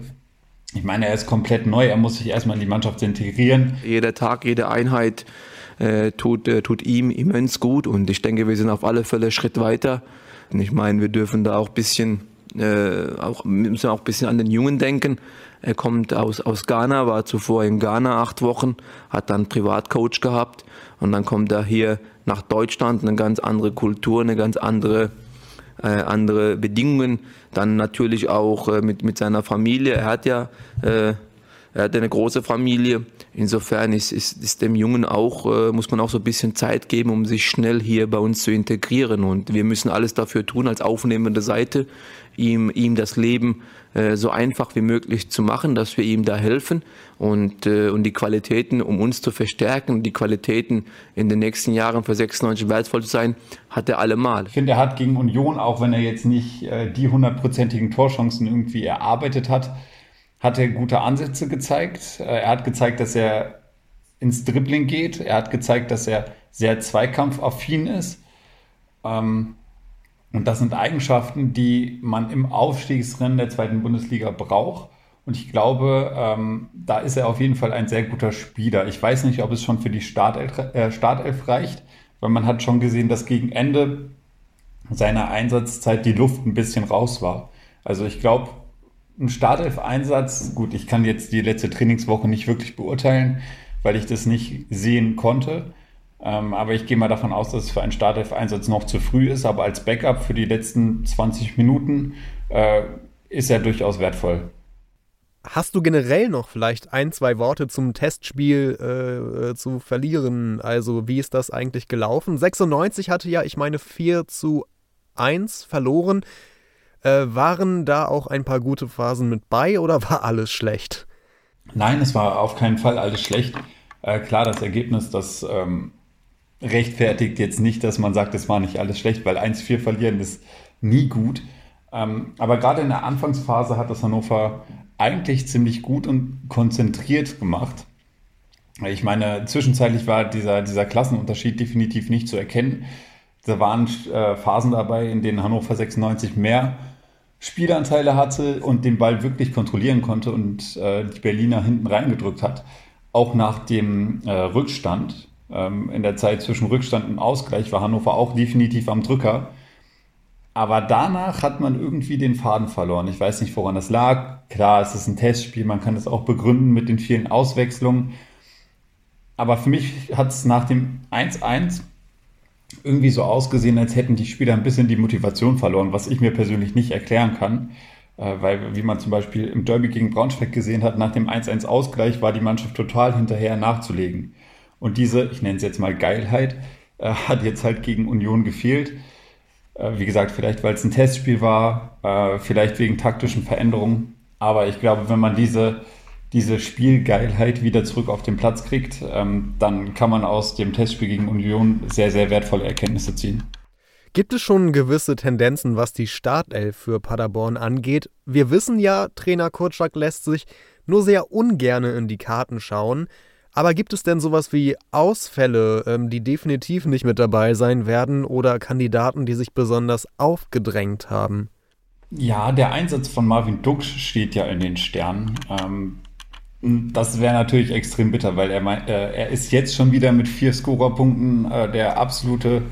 Ich meine, er ist komplett neu, er muss sich erstmal in die Mannschaft integrieren. Jeder Tag, jede Einheit äh, tut, äh, tut ihm immens gut und ich denke, wir sind auf alle Fälle Schritt weiter. Und ich meine, wir dürfen da auch ein bisschen, äh, auch, müssen auch ein bisschen an den Jungen denken. Er kommt aus, aus Ghana, war zuvor in Ghana acht Wochen, hat dann Privatcoach gehabt und dann kommt er hier nach Deutschland, eine ganz andere Kultur, eine ganz andere, äh, andere Bedingungen. Dann natürlich auch äh, mit, mit seiner Familie. Er hat ja äh, er hat eine große Familie. Insofern ist, ist, ist dem Jungen auch, äh, muss man auch so ein bisschen Zeit geben, um sich schnell hier bei uns zu integrieren. Und wir müssen alles dafür tun, als aufnehmende Seite, ihm, ihm das Leben äh, so einfach wie möglich zu machen, dass wir ihm da helfen und, äh, und die Qualitäten, um uns zu verstärken, die Qualitäten in den nächsten Jahren für 96 wertvoll zu sein, hat er allemal. Ich finde, er hat gegen Union, auch wenn er jetzt nicht äh, die hundertprozentigen Torchancen irgendwie erarbeitet hat, hat er gute Ansätze gezeigt. Äh, er hat gezeigt, dass er ins Dribbling geht. Er hat gezeigt, dass er sehr zweikampfaffin ist. Ähm, und das sind Eigenschaften, die man im Aufstiegsrennen der zweiten Bundesliga braucht. Und ich glaube, ähm, da ist er auf jeden Fall ein sehr guter Spieler. Ich weiß nicht, ob es schon für die Startelf, äh, Startelf reicht, weil man hat schon gesehen, dass gegen Ende seiner Einsatzzeit die Luft ein bisschen raus war. Also ich glaube, ein Startelf-Einsatz, gut, ich kann jetzt die letzte Trainingswoche nicht wirklich beurteilen, weil ich das nicht sehen konnte. Ähm, aber ich gehe mal davon aus, dass es für einen Startelf-Einsatz noch zu früh ist. Aber als Backup für die letzten 20 Minuten äh, ist er durchaus wertvoll. Hast du generell noch vielleicht ein, zwei Worte zum Testspiel äh, zu verlieren? Also, wie ist das eigentlich gelaufen? 96 hatte ja, ich meine, 4 zu 1 verloren. Äh, waren da auch ein paar gute Phasen mit bei oder war alles schlecht? Nein, es war auf keinen Fall alles schlecht. Äh, klar, das Ergebnis, das ähm, rechtfertigt jetzt nicht, dass man sagt, es war nicht alles schlecht, weil 1-4 verlieren ist nie gut. Ähm, aber gerade in der Anfangsphase hat das Hannover eigentlich ziemlich gut und konzentriert gemacht. Ich meine, zwischenzeitlich war dieser, dieser Klassenunterschied definitiv nicht zu erkennen. Da waren äh, Phasen dabei, in denen Hannover 96 mehr Spielanteile hatte und den Ball wirklich kontrollieren konnte und äh, die Berliner hinten reingedrückt hat. Auch nach dem äh, Rückstand, ähm, in der Zeit zwischen Rückstand und Ausgleich, war Hannover auch definitiv am Drücker. Aber danach hat man irgendwie den Faden verloren. Ich weiß nicht, woran das lag. Klar, es ist ein Testspiel, man kann es auch begründen mit den vielen Auswechslungen. Aber für mich hat es nach dem 1-1 irgendwie so ausgesehen, als hätten die Spieler ein bisschen die Motivation verloren, was ich mir persönlich nicht erklären kann. Äh, weil, wie man zum Beispiel im Derby gegen Braunschweig gesehen hat, nach dem 1-1-Ausgleich war die Mannschaft total hinterher nachzulegen. Und diese, ich nenne es jetzt mal Geilheit, äh, hat jetzt halt gegen Union gefehlt. Äh, wie gesagt, vielleicht weil es ein Testspiel war, vielleicht wegen taktischen Veränderungen. Aber ich glaube, wenn man diese diese Spielgeilheit wieder zurück auf den Platz kriegt, ähm, dann kann man aus dem Testspiel gegen Union sehr, sehr wertvolle Erkenntnisse ziehen. Gibt es schon gewisse Tendenzen, was die Startelf für Paderborn angeht? Wir wissen ja, Trainer Kurczak lässt sich nur sehr ungern in die Karten schauen. Aber gibt es denn sowas wie Ausfälle, ähm, die definitiv nicht mit dabei sein werden oder Kandidaten, die sich besonders aufgedrängt haben? Ja, der Einsatz von Marvin Dux steht ja in den Sternen. Ähm, das wäre natürlich extrem bitter, weil er, äh, er ist jetzt schon wieder mit vier Scorerpunkten äh, der absolute,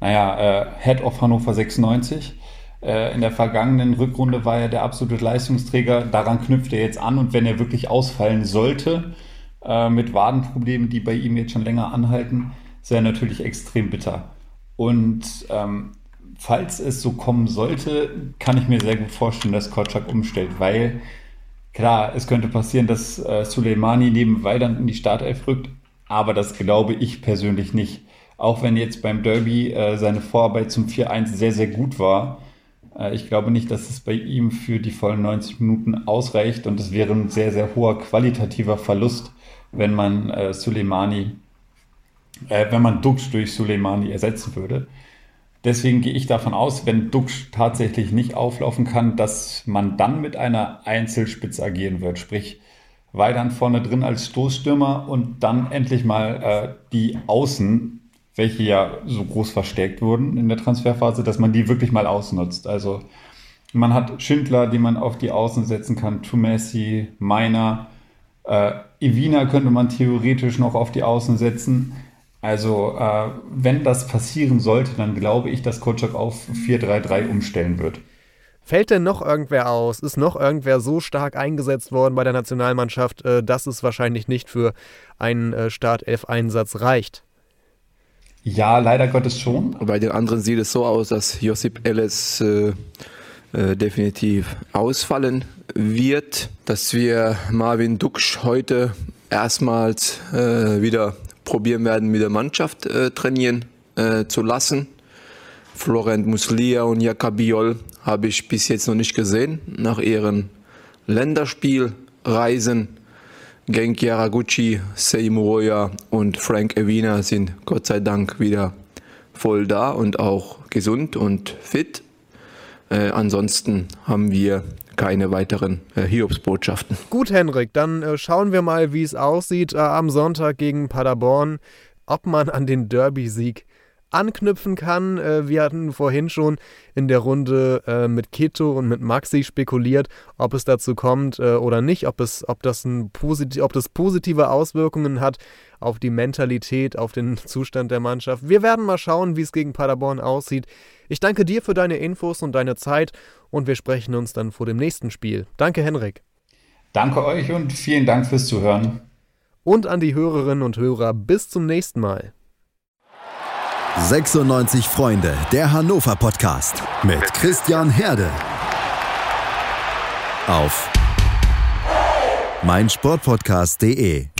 naja, äh, Head of Hannover 96. Äh, in der vergangenen Rückrunde war er der absolute Leistungsträger. Daran knüpft er jetzt an und wenn er wirklich ausfallen sollte, äh, mit Wadenproblemen, die bei ihm jetzt schon länger anhalten, wäre natürlich extrem bitter. Und ähm, falls es so kommen sollte, kann ich mir sehr gut vorstellen, dass Kotschak umstellt, weil Klar, es könnte passieren, dass äh, Soleimani neben Weidand in die Startelf rückt, aber das glaube ich persönlich nicht. Auch wenn jetzt beim Derby äh, seine Vorarbeit zum 4-1 sehr, sehr gut war. Äh, ich glaube nicht, dass es bei ihm für die vollen 90 Minuten ausreicht und es wäre ein sehr, sehr hoher qualitativer Verlust, wenn man äh, Soleimani, äh, wenn man Dux durch Soleimani ersetzen würde. Deswegen gehe ich davon aus, wenn Duxch tatsächlich nicht auflaufen kann, dass man dann mit einer Einzelspitze agieren wird. Sprich, weil dann vorne drin als Stoßstürmer und dann endlich mal äh, die Außen, welche ja so groß verstärkt wurden in der Transferphase, dass man die wirklich mal ausnutzt. Also man hat Schindler, die man auf die Außen setzen kann, Tumessi, Meiner, äh, Evina könnte man theoretisch noch auf die Außen setzen. Also, äh, wenn das passieren sollte, dann glaube ich, dass Kotschak auf 4-3-3 umstellen wird. Fällt denn noch irgendwer aus? Ist noch irgendwer so stark eingesetzt worden bei der Nationalmannschaft, äh, dass es wahrscheinlich nicht für einen äh, Startelf-Einsatz reicht? Ja, leider Gottes schon. Bei den anderen sieht es so aus, dass Josip Ellis äh, äh, definitiv ausfallen wird, dass wir Marvin Duksch heute erstmals äh, wieder probieren werden, mit der Mannschaft äh, trainieren äh, zu lassen. Florent Muslia und Jakabiol habe ich bis jetzt noch nicht gesehen. Nach ihren Länderspielreisen. Genki Yaraguchi, Seymour und Frank Evina sind Gott sei Dank wieder voll da und auch gesund und fit. Äh, ansonsten haben wir keine weiteren äh, Hiobsbotschaften. Gut, Henrik, dann äh, schauen wir mal, wie es aussieht äh, am Sonntag gegen Paderborn, ob man an den Derby-Sieg anknüpfen kann. Äh, wir hatten vorhin schon in der Runde äh, mit Keto und mit Maxi spekuliert, ob es dazu kommt äh, oder nicht, ob, es, ob, das ein ob das positive Auswirkungen hat auf die Mentalität, auf den (laughs) Zustand der Mannschaft. Wir werden mal schauen, wie es gegen Paderborn aussieht. Ich danke dir für deine Infos und deine Zeit und wir sprechen uns dann vor dem nächsten Spiel. Danke, Henrik. Danke euch und vielen Dank fürs Zuhören. Und an die Hörerinnen und Hörer bis zum nächsten Mal. 96 Freunde, der Hannover Podcast mit Christian Herde. Auf meinsportpodcast.de